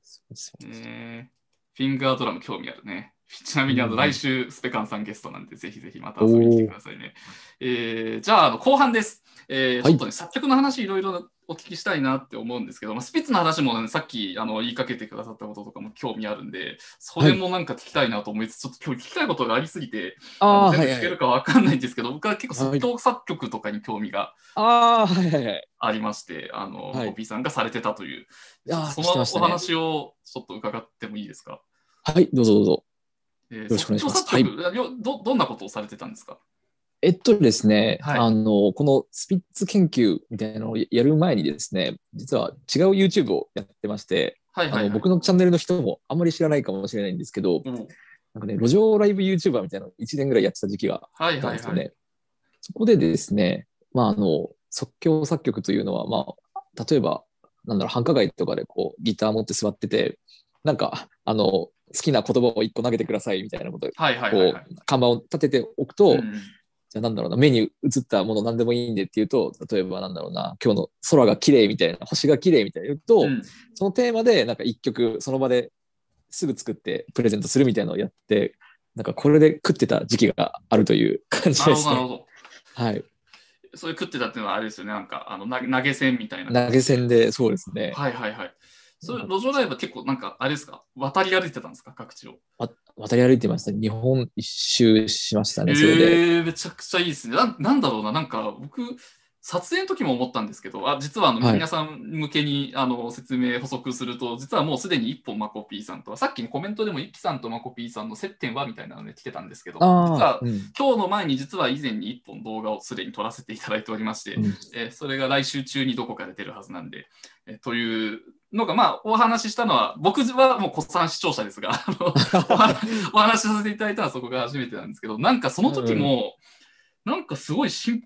Speaker 2: そうそう
Speaker 1: えーフィンガードラム興味あるね。<laughs> ちなみにあの
Speaker 2: うん
Speaker 1: 来週、スペカンさんゲストなんで、ぜひぜひまた遊びに来てくださいね。えーじゃああの、後半です。えー
Speaker 2: はい
Speaker 1: ちょっとね、作曲の話いろいろお聞きしたいなって思うんですけど、まあ、スピッツの話も、ね、さっきあの言いかけてくださったこととかも興味あるんで、それもなんか聞きたいなと思いつつ、ちょっと今日聞きたいことがありすぎて、
Speaker 2: ああ、
Speaker 1: 全
Speaker 2: はいはい。
Speaker 1: 部聞けるかわかんないんですけど、僕は結構即興作曲とかに興味が
Speaker 2: ああ、はいはいはい。
Speaker 1: ありまして、あの、
Speaker 2: はい
Speaker 1: コさんがされてたという、そのお話をちょっと伺ってもいいですか？
Speaker 2: はい、どうぞどうぞ。
Speaker 1: えー
Speaker 2: ろしくお願いします
Speaker 1: 即興作曲よどどんなことをされてたんですか？
Speaker 2: えっとですね、
Speaker 1: はい
Speaker 2: あの、このスピッツ研究みたいなのをやる前にですね、実は違う YouTube をやってまして、
Speaker 1: はいはい、はい。
Speaker 2: あの僕のチャンネルの人もあんまり知らないかもしれないんですけど、
Speaker 1: おう
Speaker 2: なんかね、路上ライブ YouTuber みたいなのを1年ぐらいやってた時期が
Speaker 1: はい
Speaker 2: あったん
Speaker 1: はいはい。
Speaker 2: ですよね。そこでですね、まあ、あの、即興作曲というのは、まあ、例えば、なんだろう、繁華街とかでこう、ギター持って座ってて、なんか、あの、好きな言葉を一個投げてくださいみたいなことで、
Speaker 1: はいはいはいはい。
Speaker 2: こう、看板を立てておくと、
Speaker 1: うん
Speaker 2: じゃあなんだろうな、目に映ったもの何でもいいんでっていうと、例えばなんだろうな、今日の空が綺麗みたいな、星が綺麗みたいな言うと、
Speaker 1: うん
Speaker 2: そのテーマでなんか一曲その場ですぐ作ってプレゼントするみたいなのをやって、なんかこれで食ってた時期があるという感じ
Speaker 1: なるほど、
Speaker 2: ですね。
Speaker 1: なるほど。
Speaker 2: はい。
Speaker 1: それ食ってたっていうのはあれですよね、なんかあの投げ投げ銭みたいな。
Speaker 2: 投げ銭で、そうですね。
Speaker 1: はいはいはい。それ、路上ライブは結構なんか、あれですか？渡り歩いてたんですか？各地を。
Speaker 2: わ渡り歩いてました。日本一周しました
Speaker 1: え
Speaker 2: ね、それで。
Speaker 1: ー、めちゃくちゃいいですね。なんなんだろうな、なんか僕、撮影の時も思ったんですけど、あ実はあの、
Speaker 2: はい
Speaker 1: 皆さん向けにあの説明補足すると、実はもうすでに一本マコピーさんとは、さっきのコメントでも一輝さんとマコピーさんの接点はみたいなので来てたんですけど、実
Speaker 2: あ
Speaker 1: は
Speaker 2: あ、うん。
Speaker 1: 今日の前に実は以前に一本動画をすでに撮らせていただいておりまして、
Speaker 2: うん
Speaker 1: えーそれが来週中にどこかで出るはずなんで、えーというのが、まあ、お話ししたのは、僕はもう骨産視聴者ですが、あの <laughs> お話しさせていただいたのはそこが初めてなんですけど、なんかその時も、なんかすごいしん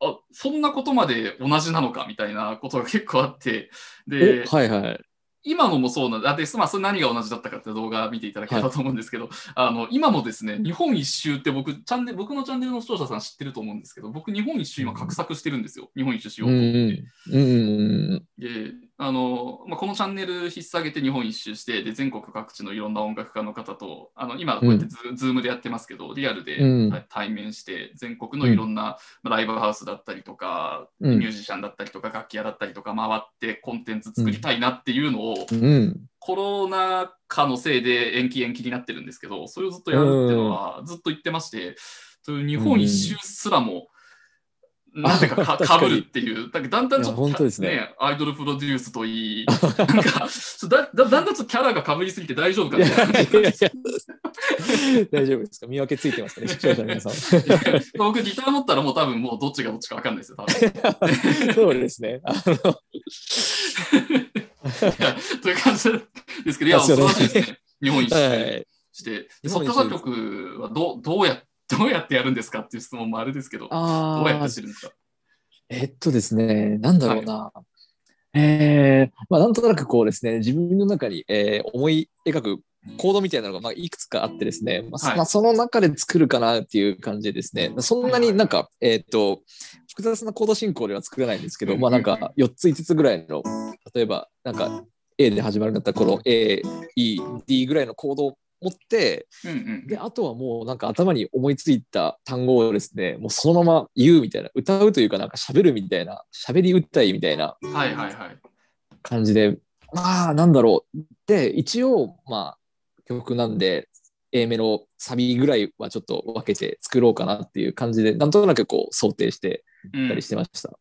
Speaker 1: あ、そんなことまで同じなのかみたいなことが結構あって、で、
Speaker 2: おはいはい。
Speaker 1: 今のもそうなんで、あでまあ、それ何が同じだったかって動画見ていただければと思うんですけど、あの今もですね、日本一周って僕チャンネル、僕のチャンネルの視聴者さん知ってると思うんですけど、僕、日本一周今、画策してるんですよ、日本一周しよ
Speaker 2: う
Speaker 1: うんと思って。
Speaker 2: うん。うんうん
Speaker 1: であのまあ、このチャンネル引っ提げて日本一周してで全国各地のいろんな音楽家の方とあの今こうやってズ,、ズームでやってますけどリアルで、対面して全国のいろんな、まあライブハウスだったりとか、
Speaker 2: うん。
Speaker 1: ミュージシャンだったりとか楽器屋だったりとか回ってコンテンツ作りたいなっていうのを。コロナ禍のせいで延期延期になってるんですけどそれをずっとやるっていうのはずっと言ってまして、そういう日本一周すらも、なぜかか <laughs> ぶるっていう、だんだんちょっと
Speaker 2: ですね
Speaker 1: アイドルプロデュースといい、なんかだだだんだんちょっとキャラがかぶりすぎて大丈夫かな
Speaker 2: 大丈夫ですか？見分けついてますか？ね、視聴者の皆さん。
Speaker 1: 僕ギター持ったらもう多分もうどっちがどっちか分かんないですよ、多分。<laughs>
Speaker 2: そうですね。あの
Speaker 1: という感じですけど、いや、素晴らしいですね。日本一
Speaker 2: は
Speaker 1: 周
Speaker 2: い。
Speaker 1: して。で
Speaker 2: 日本一周
Speaker 1: 即興作曲はどうどうやどうやってやるんですかっていう質問もあれですけど、
Speaker 2: あ
Speaker 1: どうやって
Speaker 2: あ
Speaker 1: してるんですか。
Speaker 2: えっとですね、なんだろうな。えーまあ、なんとなくこうですね、自分の中に、えー思い描くコードみたいなのが、まあ、いくつかあってですね、まあそ
Speaker 1: はい
Speaker 2: まあ、その中で作るかなっていう感じでですね、そんなになんか、えっと、複雑なコード進行では作らないんですけど、
Speaker 1: うん。
Speaker 2: まあなんか4つ5つぐらいの、例えばなんか A で始まるんだったら、この A、E、D ぐらいのコードを持って、
Speaker 1: うんうん。
Speaker 2: で、あとはもうなんか頭に思いついた単語をですね、もうそのまま言うみたいな、歌うというかなんか喋るみたいな、喋り歌いみたいな
Speaker 1: はいはいはい。
Speaker 2: 感じで、まあなんだろう。で、一応、まあ曲なんで、A メロ、サビぐらいはちょっと分けて作ろうかなっていう感じで、なんとなくこう想定して
Speaker 1: うん
Speaker 2: たりしてました。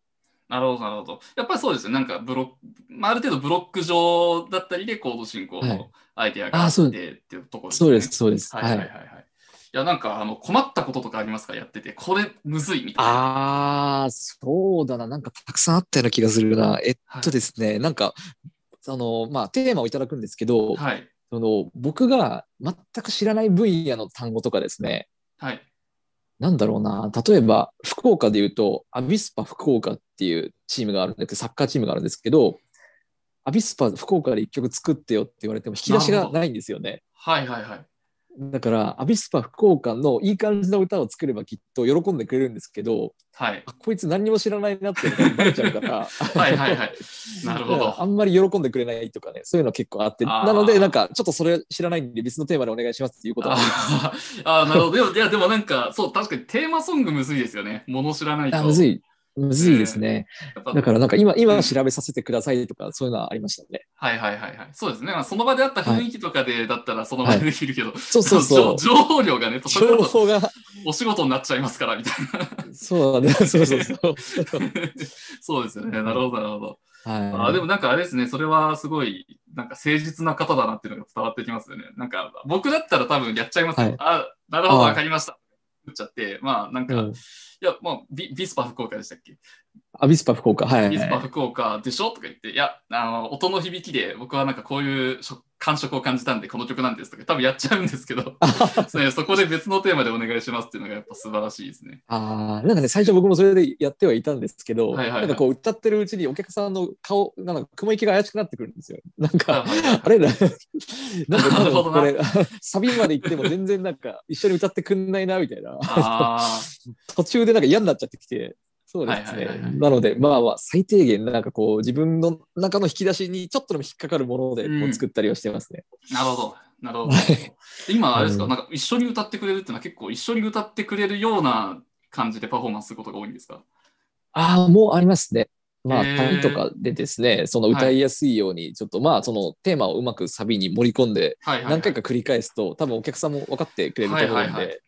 Speaker 1: なるほど、なるほど。やっぱりそうですよ。なんかブロック、まあ、ある程度ブロック上だったりでコード進行の
Speaker 2: はい
Speaker 1: アイデアがあって
Speaker 2: あそう
Speaker 1: っていうところ
Speaker 2: そうです、そうです。
Speaker 1: はいはいはいはい。いや、なんかあの困ったこととかありますか？やってて、これむずいみたいな。
Speaker 2: ああ、そうだな。なんかたくさんあったような気がするな。えっとですね、なんか、あの、まあ、テーマをいただくんですけど、
Speaker 1: はい。
Speaker 2: その僕が全く知らない分野の単語とかですね、
Speaker 1: はい。
Speaker 2: なんだろうな、例えば福岡で言うと、アビスパ福岡っていうチームがあるんですサッカーチームがあるんですけど、アビスパ福岡で一曲作ってよって言われても引き出しがないんですよね。
Speaker 1: はいはいはい。
Speaker 2: だから、アビスパ福岡のいい感じの歌を作ればきっと喜んでくれるんですけど、
Speaker 1: はい。
Speaker 2: あこいつ何にも知らないなっていうのがバレちゃうから、
Speaker 1: はいはいはい。なるほど。<laughs>
Speaker 2: あんまり喜んでくれないとかね、そういうの結構あって、なので、なんかちょっとそれ知らないんで別のテーマでお願いしますっていうことは
Speaker 1: あーあー、なるほど。いや、でもなんか、そう、確かにテーマソングむずいですよね。もの知らないと。
Speaker 2: あむずい。むずいですね。だからなんか今、今調べさせてくださいとか、そういうのはありましたね。
Speaker 1: はいはいはいはい。そうですね。まあ、その場であった雰囲気とかで、だったらその場でできるけど、
Speaker 2: そうそうそう。
Speaker 1: 情 <laughs> 情報量がね、
Speaker 2: 情報が、
Speaker 1: お仕事になっちゃいますから、みたいな。
Speaker 2: そうだね。<laughs> そうそうそう。
Speaker 1: そうですよね。なるほど、なるほど。
Speaker 2: はい。
Speaker 1: あでもなんかあれですね、それはすごい、なんか誠実な方だなっていうのが伝わってきますよね。なんか、僕だったら多分やっちゃいますよ。
Speaker 2: はい
Speaker 1: あ、なるほど、
Speaker 2: あ
Speaker 1: わかりました。打っちゃって、まあなんか、い
Speaker 2: うん
Speaker 1: や、もうビ、ビスパ福岡でしたっけ？
Speaker 2: アビスパ福岡。はい。
Speaker 1: ビスパ福岡でしょ？とか言って、いや、あの、音の響きで僕はなんかこういう食感触を感じたんで、この曲なんですとか、多分やっちゃうんですけど、そそこで別のテーマでお願いしますっていうのがやっぱ素晴らしいですね。
Speaker 2: ああ、なんかね、最初僕もそれでやってはいたんですけど、
Speaker 1: はいはいはい
Speaker 2: なんかこう歌ってるうちにお客さんの顔、なんか雲行きが怪しくなってくるんですよ。なんか、
Speaker 1: はいはいはい
Speaker 2: あれ？だ、<laughs> なんか多分これ、サビまで行っても全然なんか一緒に歌ってくんないな、みたいな。
Speaker 1: あ <laughs>
Speaker 2: 途中でなんか嫌になっちゃってきて、そうですね。なので、まあまあ、最低限なんかこう、自分の中の引き出しにちょっとでも引っかかるもので作ったりはしてますね。
Speaker 1: あ、なるほど。なるほど。
Speaker 2: は <laughs> い
Speaker 1: 今、あれですか、
Speaker 2: うん
Speaker 1: なんか一緒に歌ってくれるっていうのは結構一緒に歌ってくれるような感じでパフォーマンスすることが多いんですか？
Speaker 2: ああ、もうありますね。まあ、旅とかでですね、その歌いやすいように、ちょっとまあ、そのテーマをうまくサビに盛り込んで。何回か繰り返すと、多分お客さんも分かってくれると思うんで、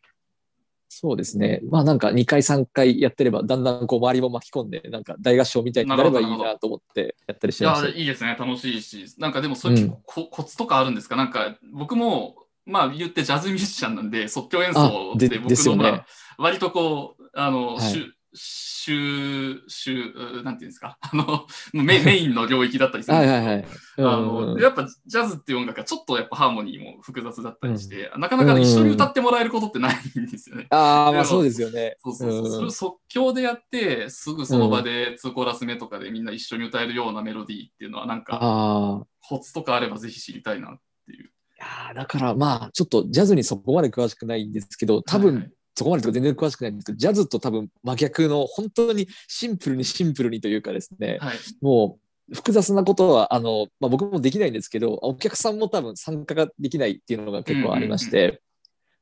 Speaker 2: そうですね。まあなんか2回3回やってれば、だんだんこう周りも巻き込んで、なんか大合唱みたいになればいい
Speaker 1: な
Speaker 2: と思ってやったりし
Speaker 1: いや
Speaker 2: てました。
Speaker 1: いいですね。楽しいし。なんかでも、そういう
Speaker 2: うん
Speaker 1: こコツとかあるんですか？なんか、僕も、まあ言ってジャズミュージシャンなんで、即興演奏って僕のまあ、割とこう、あの、
Speaker 2: はい
Speaker 1: 週、週、なんていうんですか？<laughs> あの <laughs> メ、メインの領域だったりするん
Speaker 2: はい
Speaker 1: ですけど
Speaker 2: はいはい。
Speaker 1: あ
Speaker 2: うん
Speaker 1: のやっぱジャズっていう音楽はちょっとやっぱハーモニーも複雑だったりして、なかなか一緒に歌ってもらえることってないんですよね。
Speaker 2: ああ、まあそうですよね。
Speaker 1: そうそうそう。それを即興でやって、すぐその場で2コーラス目とかでみんな一緒に歌えるようなメロディーっていうのはなんか。コツとかあればぜひ知りたいなっていう。
Speaker 2: いやーだからまあ、ちょっとジャズにそこまで詳しくないんですけど、多
Speaker 1: はいはい
Speaker 2: 分、そこまでとか全然詳しくないんですけど、ジャズと多分真逆の、本当にシンプルにシンプルにというかですね、
Speaker 1: はい。
Speaker 2: もう複雑なことは、あの、まあ、僕もできないんですけど、お客さんも多分参加ができないっていうのが結構ありまして、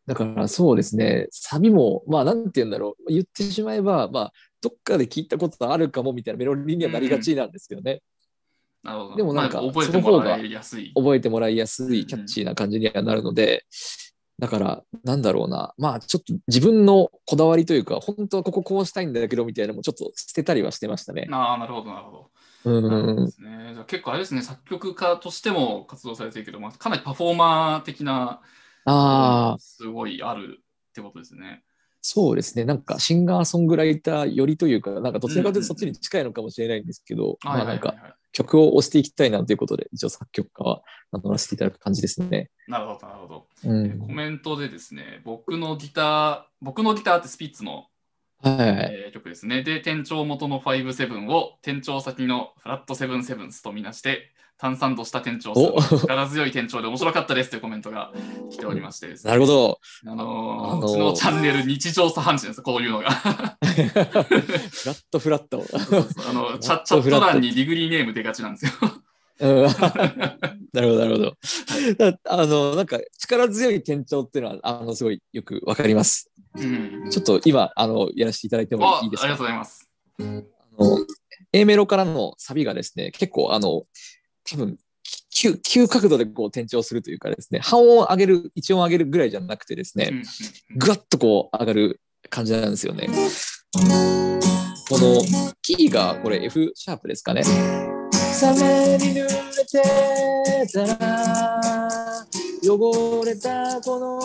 Speaker 2: だからそうですね、サビも、まあ、なんて言うんだろう、言ってしまえば、まあ、どっかで聞いたことあるかもみたいなメロディーにはなりがちなんですけどね、
Speaker 1: なるほど。
Speaker 2: でもなんか
Speaker 1: まあ覚えてもらいやすい。
Speaker 2: 覚えてもらいやすいキャッチーな感じにはなるので、だから、なんだろうな、まあ、ちょっと自分のこだわりというか、本当はこここうしたいんだけどみたいなのもちょっと捨てたりはしてましたね。
Speaker 1: ああ、なるほど、なるほど。
Speaker 2: うん
Speaker 1: で。すね。じゃあ結構あれですね、作曲家としても活動されてるけど、まあ、かなりパフォーマー的な、
Speaker 2: ああ、
Speaker 1: すごいあるってことですね。
Speaker 2: そうですね。なんかシンガーソングライターよりというか、なんかどちらかというとそっちに近いのかもしれないんですけど、まあなんか
Speaker 1: はい。
Speaker 2: 曲を押していきたいなということで、一応作曲家は名乗らせていただく感じですね。
Speaker 1: なるほど、なるほど。
Speaker 2: うん。
Speaker 1: コメントでですね、僕のギター、僕のギターってスピッツの、
Speaker 2: はい。
Speaker 1: えー曲ですね。で、店長元の57を店長先のフラットセブンセブンスとみなして、炭酸とした店長
Speaker 2: お
Speaker 1: 力強い店長で面白かったですというコメントが来ておりましてですね
Speaker 2: なるほど。
Speaker 1: あのー
Speaker 2: あのー
Speaker 1: うちのチャンネル日常茶飯事です、こういうのが。<laughs>
Speaker 2: フラットフラット。
Speaker 1: あのチャチャット欄にディグリーネーム出がちなんですよ。
Speaker 2: うん <laughs> なるほど、なるほど。だあの、なんか力強い店長っていうのは、あの、すごいよくわかります。
Speaker 1: うん、
Speaker 2: ちょっと今、あの、やらせていただいても
Speaker 1: ああり
Speaker 2: いいですか？
Speaker 1: がとうございます。
Speaker 2: あの A メロからのサビがですね、結構あの、多分急、急角度でこう転調するというかですね、半音を上げる、一音上げるぐらいじゃなくてですね、ぐわっとこう上がる感じなんですよね。このキーがこれ F シャープですかね。雨に濡れてたら汚れたこの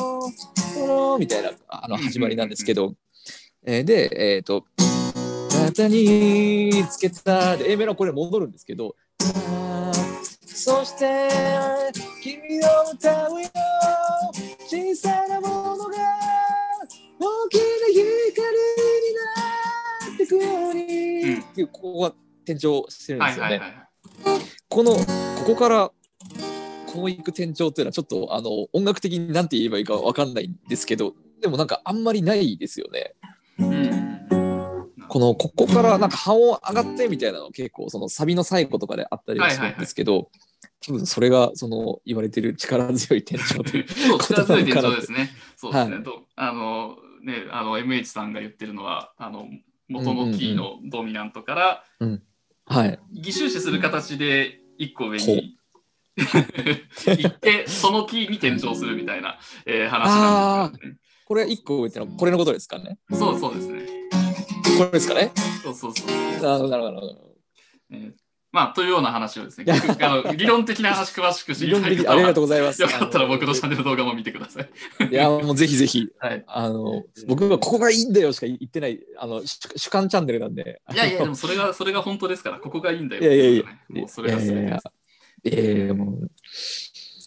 Speaker 2: このみたいなあの始まりなんですけど、え、でえっ、ー、と「肩につけた」で A メロこれ戻るんですけど「そして君の歌うよ。小さなものが大きな光になってくように」っていうここが転調してるんですよね。
Speaker 1: はいはいはいはい。
Speaker 2: このここからこう行く転調っていうのはちょっとあの音楽的に何て言えばいいかわかんないんですけどでもなんかあんまりないですよね。
Speaker 1: うん
Speaker 2: このここからなんか半音上がってみたいなの結構そのサビの最後とかであったりはするんですけど、多分それがその言われてる力強い転調という
Speaker 1: そう、力強いですね。そうですね。
Speaker 2: はい
Speaker 1: とあの、ね、あの、MH さんが言ってるのは、あの、元のキーのドミナントから、
Speaker 2: はい。
Speaker 1: 偽収視する形で一個上に。<laughs> 行って、そのキーに転調するみたいな、えー話なんですよ、ね。
Speaker 2: これ一個上ってのはこれのことですかね？
Speaker 1: そうそうですね。
Speaker 2: これですかね？
Speaker 1: そうそうそう。
Speaker 2: なるほどなるほど。
Speaker 1: えーまあ、というような話をですね、<laughs> あの理論的な話詳しく知りたい方
Speaker 2: 的ありがとう
Speaker 1: は、
Speaker 2: ございます。
Speaker 1: よかったら僕のチャンネル動画も見てください。
Speaker 2: いやもうぜひぜひ
Speaker 1: はい。
Speaker 2: あの僕はここがいいんだよしか言ってないあの主主観チャンネルなんで。
Speaker 1: いやいや、でもそれが、それが本当ですから、ここがいいんだよ。
Speaker 2: いやいやいや
Speaker 1: もうそれが全てです。
Speaker 2: ええもう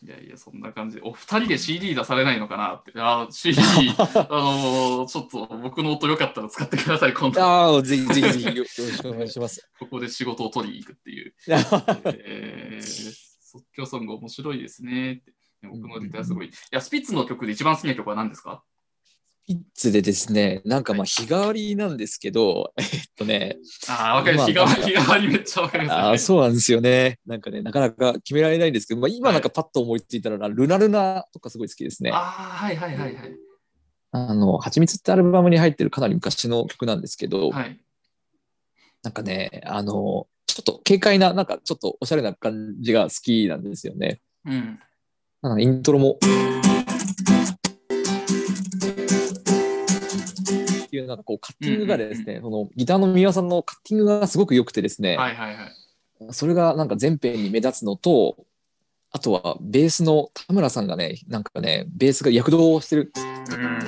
Speaker 1: いやいや、そんな感じで。お二人で CD 出されないのかなって。あー CD、<laughs> あのーちょっと僕の音よかったら使ってください、今度。
Speaker 2: ああぜひぜひぜひよよろしくお願いします。<laughs>
Speaker 1: ここで仕事を取りに行くっていう。<laughs> えー、即興ソング面白いですね。僕のリターすごい。いや、スピッツの曲で一番好きな曲は何ですか？
Speaker 2: ピッツでですね、なんかまあ日替わりなんですけど、えっとね、
Speaker 1: ああ、わかる。
Speaker 2: まあ
Speaker 1: 日替わり、日替わりめっちゃわかります、ね。
Speaker 2: あーそうなんですよね。なんかね、なかなか決められないんですけど、まあ、今なんかパッと思いついたら、ルナルナとかすごい好きですね。
Speaker 1: ああ、はいはいはいはい。
Speaker 2: あの、はちみつってアルバムに入ってるかなり昔の曲なんですけど、
Speaker 1: はい。
Speaker 2: なんかね、あの、ちょっと軽快な、なんかちょっとおしゃれな感じが好きなんですよね。
Speaker 1: うん。
Speaker 2: なんかイントロも。なんかこうカッティングがですね、そのギターの三輪さんのカッティングがすごく良くてですね、
Speaker 1: はいはいはい。
Speaker 2: それがなんか全編に目立つのと、あとはベースの田村さんがね、なんかね、ベースが躍動してる
Speaker 1: うん。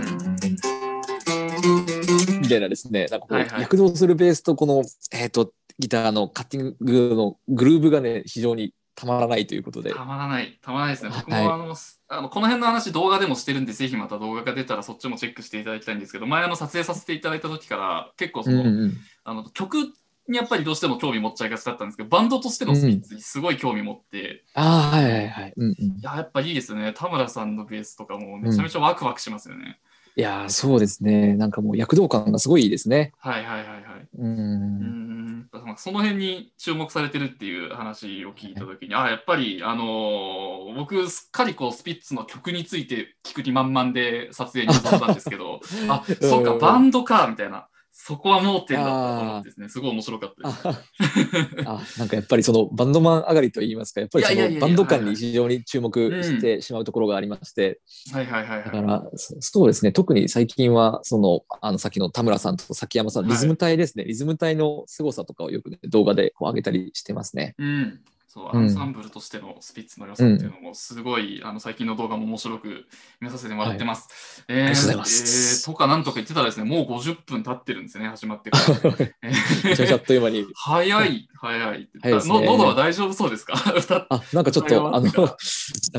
Speaker 2: みたいなですね、なんかこう、
Speaker 1: はいはい
Speaker 2: 躍動するベースとこの、えっ、と、ギターのカッティングのグルーブがね、非常にたまらないということで。
Speaker 1: たまらない。たまらないですね。僕も、
Speaker 2: はい
Speaker 1: あの、あのこの辺の話動画でもしてるんで、ぜひまた動画が出たらそっちもチェックしていただきたいんですけど、前あの撮影させていただいた時から結構その、
Speaker 2: うんうん、
Speaker 1: あの曲にやっぱりどうしても興味持っちゃいがちだったんですけど、バンドとしてのスピッツにすごい興味持って、
Speaker 2: ああ、はいはいはい。うんうん、
Speaker 1: いや、やっぱいいですね。田村さんのベースとかもめちゃめちゃワクワクしますよね。
Speaker 2: いやー、そうですね。なんかもう躍動感がすごいいいですね。
Speaker 1: はいはいはいはい。
Speaker 2: う。
Speaker 1: うんんその辺に注目されてるっていう話を聞いたときに、あやっぱり、あのー僕、すっかりこうスピッツの曲について聞く気満々で撮影に臨んだんですけど、あ <laughs> そうか、バンドかみたいな、そこは盲点だったと思ってですね、すごい面白かったです。
Speaker 2: ああなんかやっぱりそのバンドマン上がりといいますか、やっぱりそのバンド感に非常に注目してしまうところがありまして、
Speaker 1: はいはいはいはい。
Speaker 2: だからそそうですね、特に最近はそのあのさっきの田村さんと崎山さん、
Speaker 1: はい。
Speaker 2: リズム隊ですね、リズム隊の凄さとかをよく、ね、動画でこう上げたりしてますね。
Speaker 1: うん、そう
Speaker 2: うん
Speaker 1: アンサンブルとしてのスピッツの良さっていうのもすごい、あの最近の動画も面白く見させてもらってます。えー
Speaker 2: ありがとうございます
Speaker 1: えーとかなんとか言ってたらですね、もう50分経ってるんですね、始まってから。え
Speaker 2: ちゃめちゃあっという間に。
Speaker 1: 早い、早い。
Speaker 2: 早いね
Speaker 1: の喉は大丈夫そうですか？<laughs>
Speaker 2: あ、なんかちょっと、あの、なん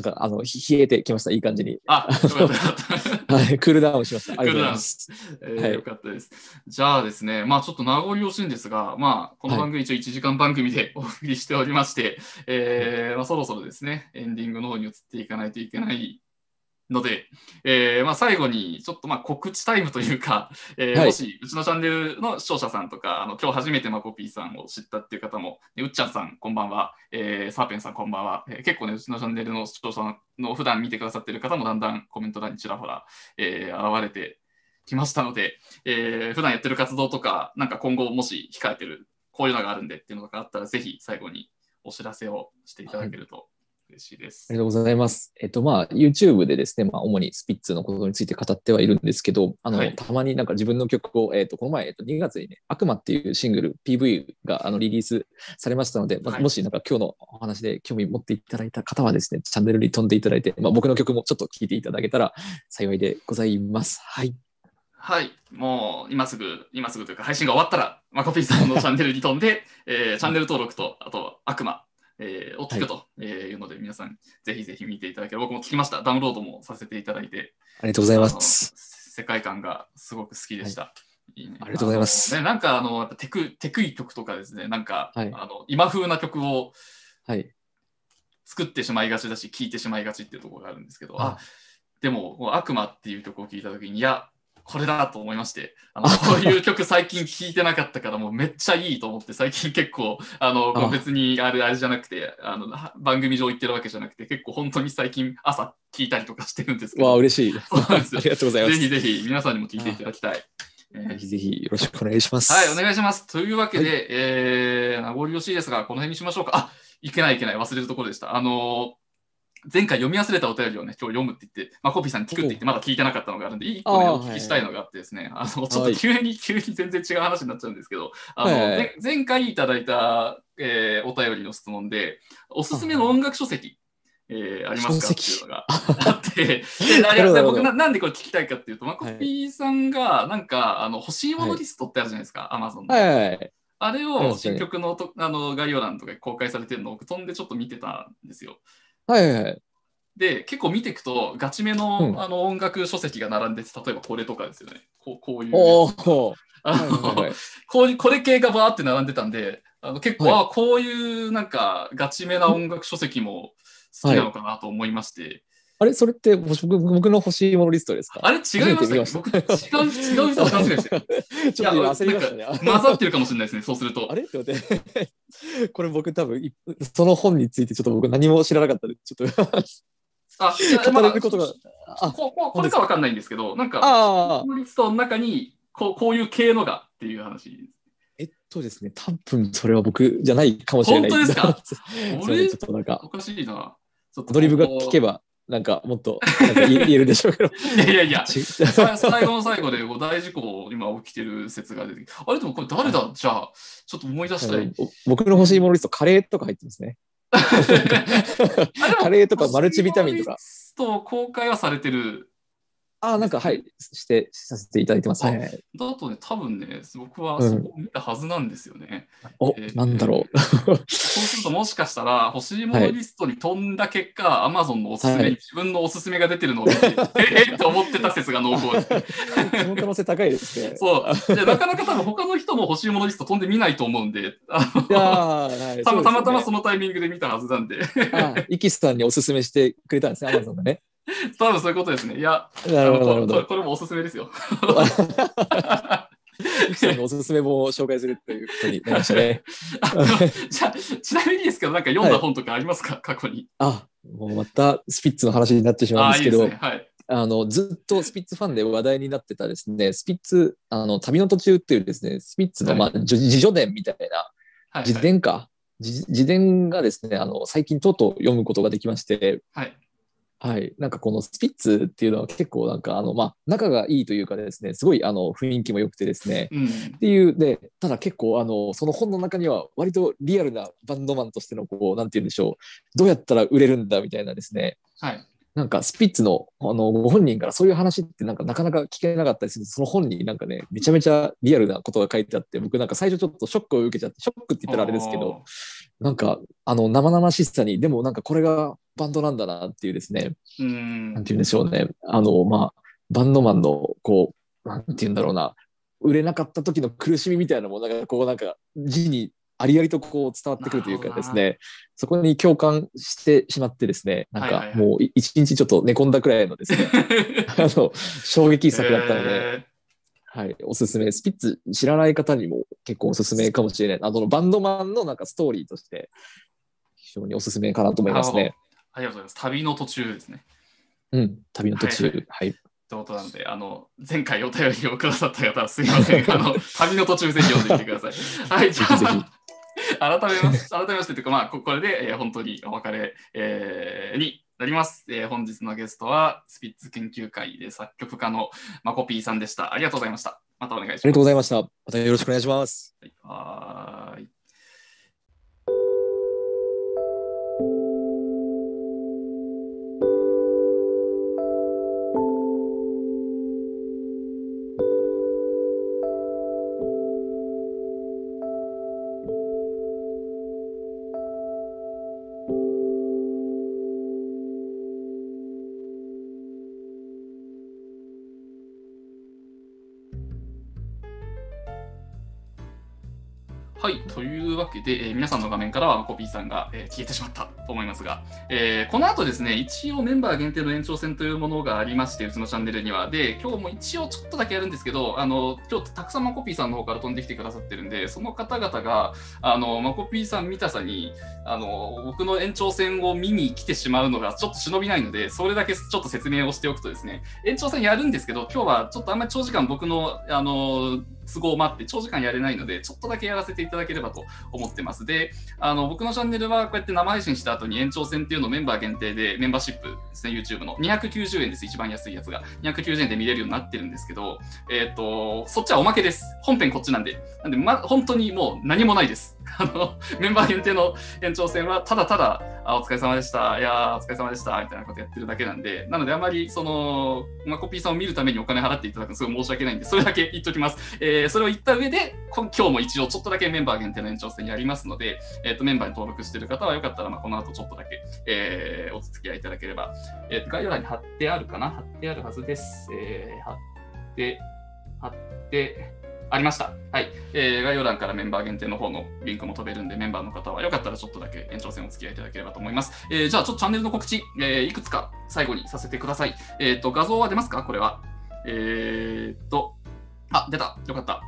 Speaker 2: か、あの、ひ冷えてきました。いい感じに。
Speaker 1: あ、よかったよかった。
Speaker 2: はい、クールダウンしました。ありがとうございます。
Speaker 1: えー
Speaker 2: はい
Speaker 1: よかったです。じゃあですね、まあちょっと名残惜しいんですが、まあこの番組一応1時間番組でお送りしておりまして、えーまあ、そろそろですね、エンディングの方に移っていかないといけないので、えーまあ、最後にちょっとまあ告知タイムというか、えー
Speaker 2: はい。
Speaker 1: もしうちのチャンネルの視聴者さんとか、あの今日初めてマコピーさんを知ったっていう方も、ねうっちゃんさんこんばんは、えーサーペンさんこんばんは、えー結構ね、うちのチャンネルの視聴者の普段見てくださってる方もだんだんコメント欄にちらほら、えー現れてきましたので、えー普段やってる活動とか、なんか今後もし控えてる、こういうのがあるんでっていうのがあったら、ぜひ最後にお知らせをしていただけると嬉しいです。
Speaker 2: ありがとうございます。えっと、まあ、YouTube でですね、まあ、主にスピッツのことについて語ってはいるんですけど、あの、
Speaker 1: はい
Speaker 2: たまになんか自分の曲を、えっと、この前、えっと、2月にね、悪魔っていうシングル、PV があのリリースされましたので、まあ
Speaker 1: はい
Speaker 2: もしなんか今日のお話で興味持っていただいた方はですね、チャンネルに飛んでいただいて、まあ、僕の曲もちょっと聴いていただけたら幸いでございます。はい。
Speaker 1: はい、もう今すぐ、今すぐというか配信が終わったら、マコピーさんのチャンネルに飛んで、<laughs> えーチャンネル登録と、あと悪魔、えーを聞くというので、皆さんぜひぜひ見ていただければ、僕も聞きました。ダウンロードもさせていただいて、
Speaker 2: ありがとうございます。
Speaker 1: 世界観がすごく好きでした。いいね
Speaker 2: ありがとうございます
Speaker 1: ね、なんかあの、やっぱテク、テクい曲とかですね、なんか、
Speaker 2: はい
Speaker 1: あの今風な曲を
Speaker 2: はい。
Speaker 1: 作ってしまいがちだし、聴いてしまいがちっていうところがあるんですけど、あ
Speaker 2: あ
Speaker 1: でも、悪魔っていう曲を聴いたときに、いや、これだと思いまして、あのこういう曲最近聴いてなかったから、もうめっちゃいいと思って、最近結構、あの
Speaker 2: あ
Speaker 1: 別にあれあれじゃなくてあの、番組上言ってるわけじゃなくて、結構本当に最近朝聴いたりとかしてるんですけど、
Speaker 2: わあ、嬉しい。
Speaker 1: そうなんですよ
Speaker 2: ありがとうございます。
Speaker 1: ぜひぜひ皆さんにも聴いていただきたい。えー
Speaker 2: ぜひぜひよろしくお願いします。
Speaker 1: はい、お願いします。というわけで、えー、名残惜しいですが、この辺にしましょうか。あ、いけないいけない、忘れるところでした。あのー前回読み忘れたお便りをね、今日読むって言って、まあ、コピーさんに聞くって言って、まだ聞いてなかったのがあるんで、一個ね、お聞きしたいのがあってですね、あの、ちょっと
Speaker 2: はい
Speaker 1: 急に、急に全然違う話になっちゃうんですけど、あの、
Speaker 2: はい
Speaker 1: 前回いただいた、えーお便りの質問で、おすすめの音楽書籍、えーありますかっていうのがあって、<laughs> 僕な、なんでこれ聞きたいかっていうと、まあ、コピーさんが、なんか、あの、欲しいものリストってあるじゃないですか、アマゾンの。
Speaker 2: はいはいはい。
Speaker 1: あれを新曲のとあの概要欄とかに公開されてるのを飛んでちょっと見てたんですよ。
Speaker 2: はいはいはい。
Speaker 1: で、結構見ていくと、ガチめの,、
Speaker 2: うん
Speaker 1: あの音楽書籍が並んでて、例えばこれとかですよね。こうこういう。こうこれ系がバーって並んでたんで、あの結構、
Speaker 2: はい
Speaker 1: あこういうなんかガチめな音楽書籍も好きなのかなと思いまして。
Speaker 2: あれそれって僕僕の欲しいものリストですか？
Speaker 1: あれ違いました僕違う、違う人を勘違いして。<laughs>
Speaker 2: ちょっと今焦りましたね。
Speaker 1: 混ざってるかもしれないですね、そうすると
Speaker 2: あ。れって待って。これ僕多分い、その本についてちょっと僕何も知らなかったので、ちょっと
Speaker 1: あ、いや <laughs>
Speaker 2: 語
Speaker 1: まあ
Speaker 2: れることが。あ、
Speaker 1: こここれかわかんないんですけど、なんか、
Speaker 2: あ
Speaker 1: このリストの中にこうこういう系のがっていう話です。
Speaker 2: えっとですね、多分それは僕じゃないかもしれない。
Speaker 1: 本当ですか？<laughs>
Speaker 2: すいません
Speaker 1: 俺
Speaker 2: ちょっとなんか、
Speaker 1: おかしいな。ちょっと
Speaker 2: アドリブが聞けば、なんかもっとなんか言えるでしょうけど。<laughs>
Speaker 1: いやいやいや、最後の最後で大事故今起きてる説が出てきて、あれでもこれ誰だ？<laughs> じゃあ、ちょっと思い出したい。
Speaker 2: お僕の欲しいものリスト、カレーとか入ってますね。<laughs> カレーとかマルチビタミンとか。
Speaker 1: と公開はされてる。
Speaker 2: あ、なんか、はい、して、させていただいてます。はいはい。
Speaker 1: だとね、多分ね、僕は
Speaker 2: うん
Speaker 1: そこを見たはずなんですよね。
Speaker 2: お
Speaker 1: え、ー
Speaker 2: なんだろう。
Speaker 1: そうするともしかしたら欲しいものリストに飛んだ結果、Amazon のおすすめ
Speaker 2: はい
Speaker 1: に自分のおすすめが出てるのを見て、<laughs> ええって思ってた説が濃厚です。
Speaker 2: その可能性高いですね。
Speaker 1: そう。<laughs> でなかなか多分他の人も欲しいものリスト飛んでみないと思うんで、
Speaker 2: はい
Speaker 1: たまたまたま
Speaker 2: そ
Speaker 1: のタイミングで見たはずなんで、
Speaker 2: あ、イキスさんにおすすめしてくれたんですね、アマゾンがね。<laughs>
Speaker 1: 多分そういうことですね。いや、
Speaker 2: なるほど。
Speaker 1: これこれもおすすめですよ。
Speaker 2: おすすめ本を紹介するということになりましたね。<laughs>
Speaker 1: じゃあちなみにですけど、なんか読んだ本とかありますか、過去に。
Speaker 2: あ、もうまたスピッツの話になってしまうんですけど、
Speaker 1: いいですね。はい。
Speaker 2: あの、ずっとスピッツファンで話題になってたですね、スピッツ、あの、旅の途中っていうですね、スピッツの、
Speaker 1: はい
Speaker 2: まあ、自自叙伝みたいな、
Speaker 1: はい。
Speaker 2: 自伝か、自自伝がですね、あの、最近とうとう読むことができまして、
Speaker 1: はい。
Speaker 2: はい。なんかこのスピッツっていうのは結構なんかあの、まあ、仲がいいというかですね、すごいあの雰囲気も良くてですね、
Speaker 1: うん。
Speaker 2: っていう、で、ただ結構あの、その本の中には割とリアルなバンドマンとしてのこう、なんて言うんでしょう、どうやったら売れるんだみたいなですね、
Speaker 1: はい。
Speaker 2: なんかスピッツのあのご本人からそういう話ってなんかなかなか聞けなかったりするその本になんかね、めちゃめちゃリアルなことが書いてあって、僕なんか最初ちょっとショックを受けちゃって、ショックって言ったらあれですけど、なんかあの生々しさに、でもなんかこれがバンドなんだなっていうですね、
Speaker 1: おー。うん。
Speaker 2: なんて言うんでしょうね。あの、まあ、バンドマンの、こう、なんて言うんだろうな、売れなかった時の苦しみみたいなものが、こう、なんか、字にありありとこう伝わってくるというかですね、そこに共感してしまってですね、なんかもうい一日ちょっと寝込んだくらいのですね、<laughs> あの、衝撃作だったので、
Speaker 1: え
Speaker 2: はい、おすすめ。スピッツ知らない方にも結構おすすめかもしれない。あの、バンドマンのなんかストーリーとして、非常におすすめかなと思いますね。
Speaker 1: ありがとうございます。旅の途中ですね。
Speaker 2: うん、旅の途中。
Speaker 1: はい
Speaker 2: はい
Speaker 1: ということなんで、あの、前回お便りをくださった方はすいません。あの、旅の途中ぜひ読んでみてください。はい、じゃあ、改めまして、<laughs> 改めましてというか、まあ、ここれで、えー本当にお別れ、えーになります、えー本日のゲストは、スピッツ研究会で作曲家のマコピーさんでした。ありがとうございました。またお願いします。
Speaker 2: ありがとうございました。またよろしくお願いします。
Speaker 1: はい。で、えー皆さんの画面からはコピーさんが、えー消えてしまったと思いますが、えーこの後ですね、一応メンバー限定の延長戦というものがありまして、うちのチャンネルには。で、今日も一応ちょっとだけやるんですけど、あの、今日たくさんマコピーさんの方から飛んできてくださってるんで、その方々が、あの、マコピーさん見たさに、あの、僕の延長戦を見に来てしまうのがちょっと忍びないので、それだけちょっと説明をしておくとですね、延長戦やるんですけど、今日はちょっとあんまり長時間僕の、あの、都合もあって長時間やれないので、ちょっとだけやらせていただければと思ってます。で、あの、僕のチャンネルはこうやって生配信した後に延長戦っていうのをメンバー限定で、メンバーシップですね、YouTube の290円です、一番安いやつが。290円で見れるようになってるんですけど、えっ、と、そっちはおまけです。本編こっちなんで。なんで、ま、本当にもう何もないです。<laughs> あの、メンバー限定の延長戦は、ただただ、あ、お疲れ様でした。いや、お疲れ様でした。みたいなことやってるだけなんで、なのであまり、その、まあ、コピーさんを見るためにお金払っていただくのすごい申し訳ないんで、それだけ言っときます。えー、えそれを言った上で、今日も一応ちょっとだけメンバー限定の延長戦やりますので、えっ、と、メンバーに登録している方はよかったら、まあ、この後ちょっとだけ、えー、お付き合いいただければ。えー、概要欄に貼ってあるかな？貼ってあるはずです。えー、貼って、貼って、ありました。はい。えー、概要欄からメンバー限定の方のリンクも飛べるんで、メンバーの方はよかったらちょっとだけ延長戦お付き合いいただければと思います。えー、じゃあちょっとチャンネルの告知、えー、いくつか最後にさせてください。えっ、と、画像は出ますか？これは。えーっと、あ、出た。よかった。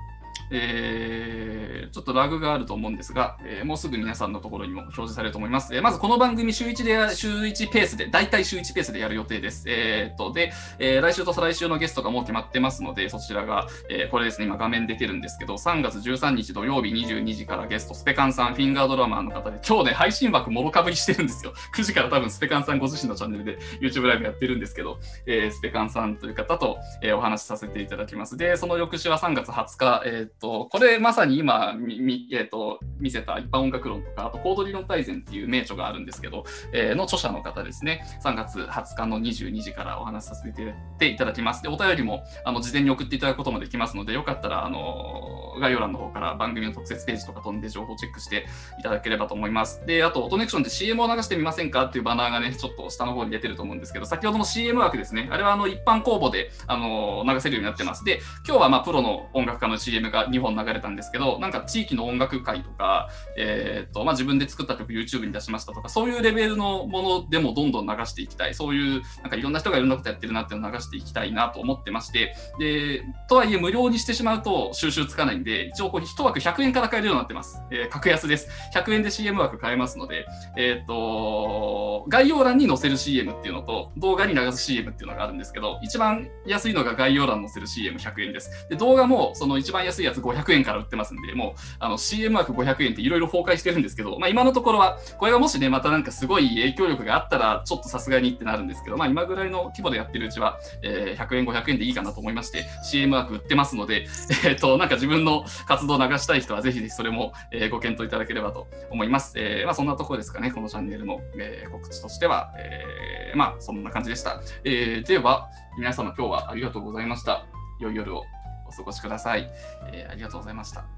Speaker 1: えー、ちょっとラグがあると思うんですが、えーもうすぐ皆さんのところにも表示されると思います。えーまずこの番組週1で、週1ペースで、大体週1ペースでやる予定です。えーっと、で、えー来週と再来週のゲストがもう決まってますので、そちらが、えーこれですね、今画面出てるんですけど、3月13日土曜日22時からゲスト、スペカンさん、フィンガードラマーの方で、今日ね、配信枠もろかぶりしてるんですよ。<laughs> 9時から多分スペカンさんご自身のチャンネルで YouTube ライブやってるんですけど、えースペカンさんという方と、えーお話しさせていただきます。で、その翌週は3月20日、えーっと、これまさに今、みえと、見せた一般音楽論とか、あとコード理論大全っていう名著があるんですけど、えーの著者の方ですね、3月20日の22時からお話しさせていただきます。で、お便りもあの事前に送っていただくこともできますので、よかったら、あの概要欄の方から番組の特設ページとか飛んで情報チェックしていただければと思います。で、あと、オトネクションで CM を流してみませんか？っていうバナーがね、ちょっと下の方に出てると思うんですけど、先ほどの CM 枠ですね、あれはあの一般公募で、あの流せるようになってます。で、今日はまあプロの音楽家の CM が2本流れたんですけど、なんか地域の音楽会とか、えーっと、まあ自分で作った曲 YouTube に出しましたとか、そういうレベルのものでもどんどん流していきたい。そういう、なんかいろんな人がいろんなことやってるなっていうのを流していきたいなと思ってまして、で、とはいえ無料にしてしまうと収集つかないんで、で一応これ1枠100円から買えるようになってます。えー格安です。100円で CM 枠買えますので、えーっと、概要欄に載せる CM っていうのと、動画に流す CM っていうのがあるんですけど、一番安いのが概要欄に載せる CM100 円です。で、動画もその一番安いやつ500円から売ってますんで、もうあの CM 枠500円っていろいろ崩壊してるんですけど、まあ今のところは、これがもしね、またなんかすごい影響力があったら、ちょっとさすがにってなるんですけど、まあ今ぐらいの規模でやってるうちは、えー100円、500円でいいかなと思いまして、CM 枠売ってますので、えっ、と、なんか自分の活動を流したい人はぜひぜひそれも、えーご検討いただければと思います。えーまあそんなところですかね、このチャンネルの、えー告知としては、えーまあそんな感じでした。えーでは、皆様今日はありがとうございました。良い夜をお過ごしください。えーありがとうございました。